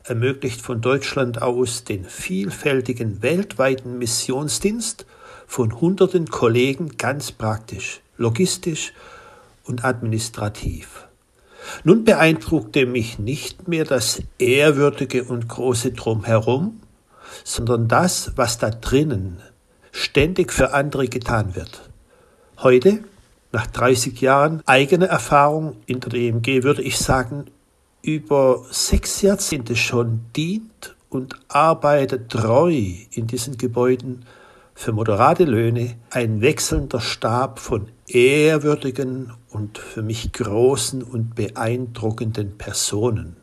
Speaker 18: ermöglicht von Deutschland aus den vielfältigen weltweiten Missionsdienst von hunderten Kollegen ganz praktisch, logistisch und administrativ. Nun beeindruckte mich nicht mehr das ehrwürdige und große Drumherum, sondern das, was da drinnen ständig für andere getan wird. Heute, nach 30 Jahren eigener Erfahrung in der DMG, würde ich sagen, über sechs Jahrzehnte schon dient und arbeitet treu in diesen Gebäuden für moderate Löhne ein wechselnder Stab von ehrwürdigen und für mich großen und beeindruckenden Personen.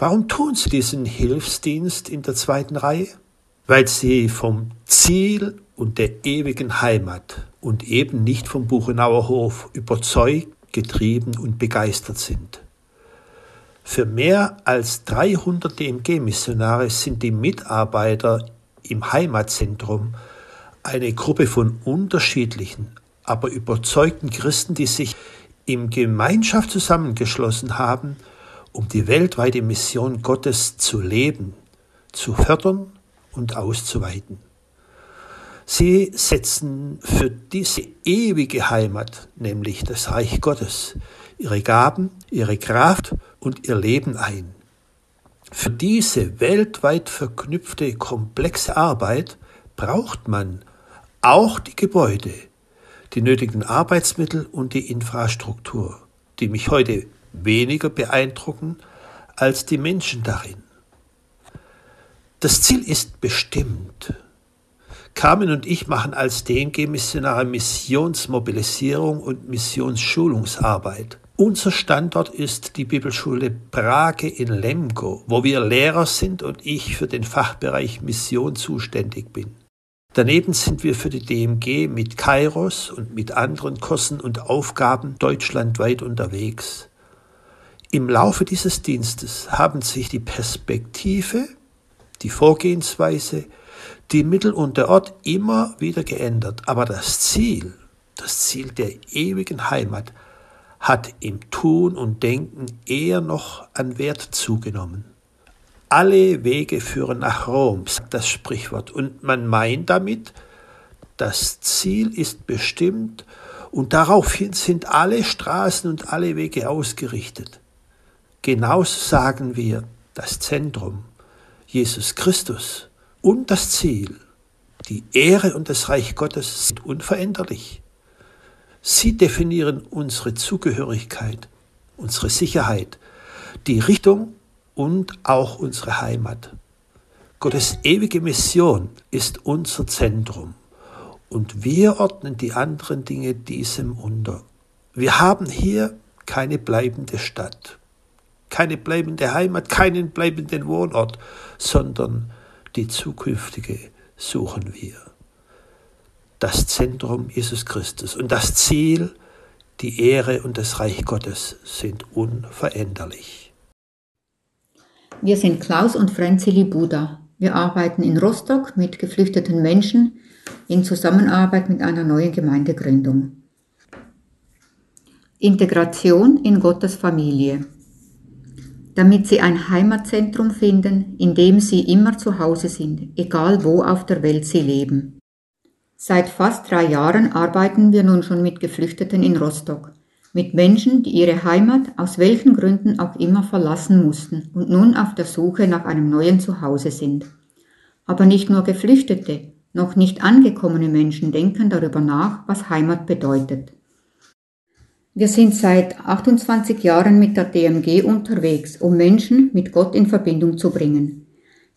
Speaker 18: Warum tun sie diesen Hilfsdienst in der zweiten Reihe? Weil sie vom Ziel und der ewigen Heimat und eben nicht vom Buchenauer Hof überzeugt, getrieben und begeistert sind. Für mehr als 300 DMG-Missionare sind die Mitarbeiter im Heimatzentrum eine Gruppe von unterschiedlichen, aber überzeugten Christen, die sich im Gemeinschaft zusammengeschlossen haben, um die weltweite Mission Gottes zu leben, zu fördern und auszuweiten. Sie setzen für diese ewige Heimat, nämlich das Reich Gottes, ihre Gaben, ihre Kraft und ihr Leben ein. Für diese weltweit verknüpfte komplexe Arbeit braucht man auch die Gebäude, die nötigen Arbeitsmittel und die Infrastruktur, die mich heute weniger beeindrucken als die Menschen darin. Das Ziel ist bestimmt. Carmen und ich machen als DNG-Missionare Missionsmobilisierung und Missionsschulungsarbeit. Unser Standort ist die Bibelschule Brage in Lemgo, wo wir Lehrer sind und ich für den Fachbereich Mission zuständig bin. Daneben sind wir für die DMG mit Kairos und mit anderen Kursen und Aufgaben deutschlandweit unterwegs. Im Laufe dieses Dienstes haben sich die Perspektive, die Vorgehensweise, die Mittel und der Ort immer wieder geändert, aber das Ziel, das Ziel der ewigen Heimat, hat im Tun und Denken eher noch an Wert zugenommen. Alle Wege führen nach Rom, sagt das Sprichwort, und man meint damit, das Ziel ist bestimmt und daraufhin sind alle Straßen und alle Wege ausgerichtet. Genauso sagen wir, das Zentrum, Jesus Christus und das Ziel, die Ehre und das Reich Gottes sind unveränderlich. Sie definieren unsere Zugehörigkeit, unsere Sicherheit, die Richtung und auch unsere Heimat. Gottes ewige Mission ist unser Zentrum und wir ordnen die anderen Dinge diesem unter. Wir haben hier keine bleibende Stadt, keine bleibende Heimat, keinen bleibenden Wohnort, sondern die zukünftige suchen wir das Zentrum Jesus Christus. Und das Ziel, die Ehre und das Reich Gottes sind unveränderlich.
Speaker 19: Wir sind Klaus und Frenzeli Buda. Wir arbeiten in Rostock mit geflüchteten Menschen in Zusammenarbeit mit einer neuen Gemeindegründung. Integration in Gottes Familie. Damit sie ein Heimatzentrum finden, in dem sie immer zu Hause sind, egal wo auf der Welt sie leben. Seit fast drei Jahren arbeiten wir nun schon mit Geflüchteten in Rostock, mit Menschen, die ihre Heimat aus welchen Gründen auch immer verlassen mussten und nun auf der Suche nach einem neuen Zuhause sind. Aber nicht nur Geflüchtete, noch nicht angekommene Menschen denken darüber nach, was Heimat bedeutet. Wir sind seit 28 Jahren mit der DMG unterwegs, um Menschen mit Gott in Verbindung zu bringen.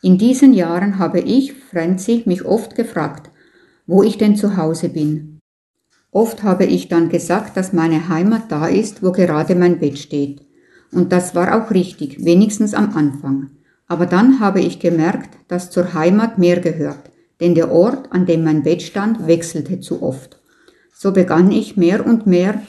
Speaker 19: In diesen Jahren habe ich, Franzi, mich oft gefragt, wo ich denn zu Hause bin. Oft habe ich dann gesagt, dass meine Heimat da ist, wo gerade mein Bett steht. Und das war auch richtig, wenigstens am Anfang. Aber dann habe ich gemerkt, dass zur Heimat mehr gehört, denn der Ort, an dem mein Bett stand, wechselte zu oft. So begann ich mehr und mehr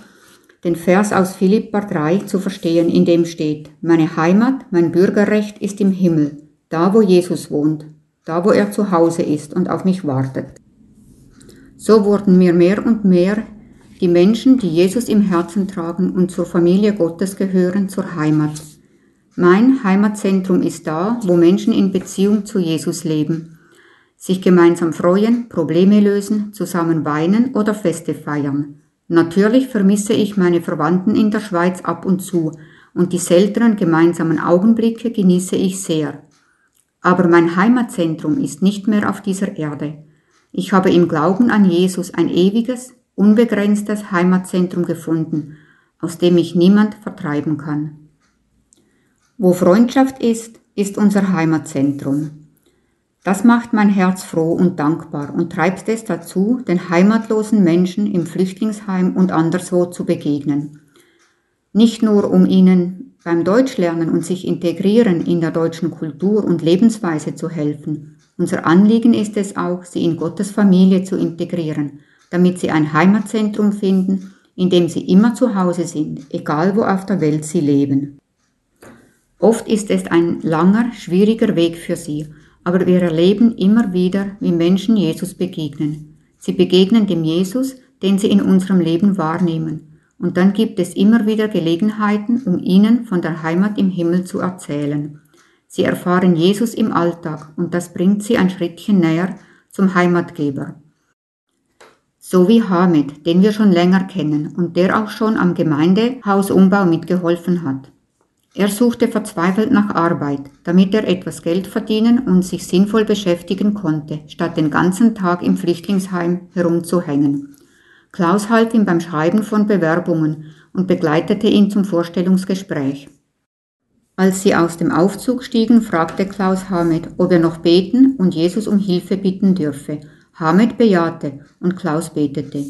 Speaker 19: den Vers aus Philippa 3 zu verstehen, in dem steht, meine Heimat, mein Bürgerrecht ist im Himmel, da wo Jesus wohnt, da wo er zu Hause ist und auf mich wartet. So wurden mir mehr und mehr die Menschen, die Jesus im Herzen tragen und zur Familie Gottes gehören, zur Heimat. Mein Heimatzentrum ist da, wo Menschen in Beziehung zu Jesus leben, sich gemeinsam freuen, Probleme lösen, zusammen weinen oder Feste feiern. Natürlich vermisse ich meine Verwandten in der Schweiz ab und zu und die seltenen gemeinsamen Augenblicke genieße ich sehr. Aber mein Heimatzentrum ist nicht mehr auf dieser Erde. Ich habe im Glauben an Jesus ein ewiges, unbegrenztes Heimatzentrum gefunden, aus dem mich niemand vertreiben kann. Wo Freundschaft ist, ist unser Heimatzentrum. Das macht mein Herz froh und dankbar und treibt es dazu, den heimatlosen Menschen im Flüchtlingsheim und anderswo zu begegnen. Nicht nur um ihnen beim Deutschlernen und sich integrieren in der deutschen Kultur und Lebensweise zu helfen, unser Anliegen ist es auch, sie in Gottes Familie zu integrieren, damit sie ein Heimatzentrum finden, in dem sie immer zu Hause sind, egal wo auf der Welt sie leben. Oft ist es ein langer, schwieriger Weg für sie, aber wir erleben immer wieder, wie Menschen Jesus begegnen. Sie begegnen dem Jesus, den sie in unserem Leben wahrnehmen, und dann gibt es immer wieder Gelegenheiten, um ihnen von der Heimat im Himmel zu erzählen. Sie erfahren Jesus im Alltag und das bringt sie ein Schrittchen näher zum Heimatgeber. So wie Hamid, den wir schon länger kennen und der auch schon am Gemeindehausumbau mitgeholfen hat. Er suchte verzweifelt nach Arbeit, damit er etwas Geld verdienen und sich sinnvoll beschäftigen konnte, statt den ganzen Tag im Flüchtlingsheim herumzuhängen. Klaus half ihm beim Schreiben von Bewerbungen und begleitete ihn zum Vorstellungsgespräch. Als sie aus dem Aufzug stiegen, fragte Klaus Hamed, ob er noch beten und Jesus um Hilfe bitten dürfe. Hamed bejahte und Klaus betete.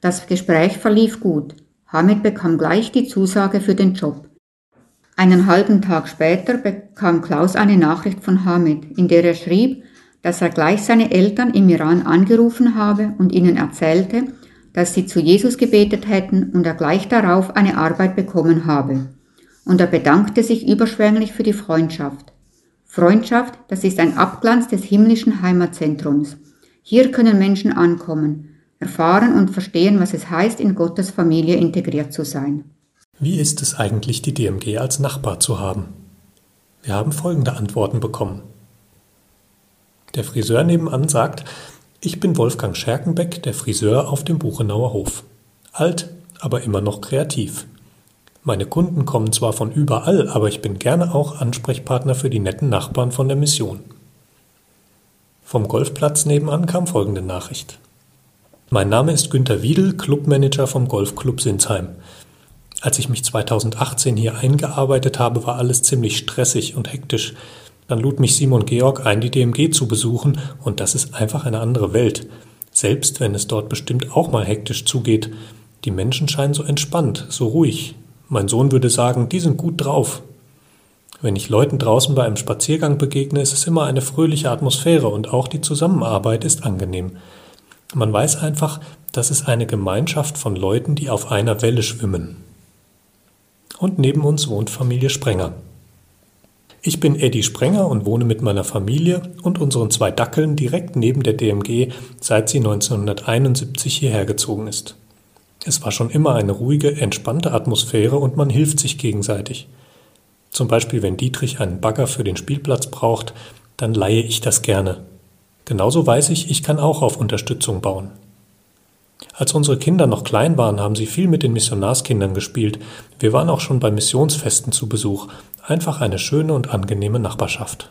Speaker 19: Das Gespräch verlief gut. Hamid bekam gleich die Zusage für den Job. Einen halben Tag später bekam Klaus eine Nachricht von Hamid, in der er schrieb, dass er gleich seine Eltern im Iran angerufen habe und ihnen erzählte, dass sie zu Jesus gebetet hätten und er gleich darauf eine Arbeit bekommen habe. Und er bedankte sich überschwänglich für die Freundschaft. Freundschaft, das ist ein Abglanz des himmlischen Heimatzentrums. Hier können Menschen ankommen, erfahren und verstehen, was es heißt, in Gottes Familie integriert zu sein.
Speaker 5: Wie ist es eigentlich, die DMG als Nachbar zu haben? Wir haben folgende Antworten bekommen. Der Friseur nebenan sagt, ich bin Wolfgang Scherkenbeck, der Friseur auf dem Buchenauer Hof. Alt, aber immer noch kreativ. Meine Kunden kommen zwar von überall, aber ich bin gerne auch Ansprechpartner für die netten Nachbarn von der Mission. Vom Golfplatz nebenan kam folgende Nachricht. Mein Name ist Günter Wiedel, Clubmanager vom Golfclub Sinsheim. Als ich mich 2018 hier eingearbeitet habe, war alles ziemlich stressig und hektisch. Dann lud mich Simon Georg ein, die DMG zu besuchen, und das ist einfach eine andere Welt. Selbst wenn es dort bestimmt auch mal hektisch zugeht. Die Menschen scheinen so entspannt, so ruhig. Mein Sohn würde sagen, die sind gut drauf. Wenn ich Leuten draußen bei einem Spaziergang begegne, ist es immer eine fröhliche Atmosphäre und auch die Zusammenarbeit ist angenehm. Man weiß einfach, das ist eine Gemeinschaft von Leuten, die auf einer Welle schwimmen. Und neben uns wohnt Familie Sprenger. Ich bin Eddie Sprenger und wohne mit meiner Familie und unseren zwei Dackeln direkt neben der DMG, seit sie 1971 hierher gezogen ist. Es war schon immer eine ruhige, entspannte Atmosphäre und man hilft sich gegenseitig. Zum Beispiel, wenn Dietrich einen Bagger für den Spielplatz braucht, dann leihe ich das gerne. Genauso weiß ich, ich kann auch auf Unterstützung bauen. Als unsere Kinder noch klein waren, haben sie viel mit den Missionarskindern gespielt. Wir waren auch schon bei Missionsfesten zu Besuch. Einfach eine schöne und angenehme Nachbarschaft.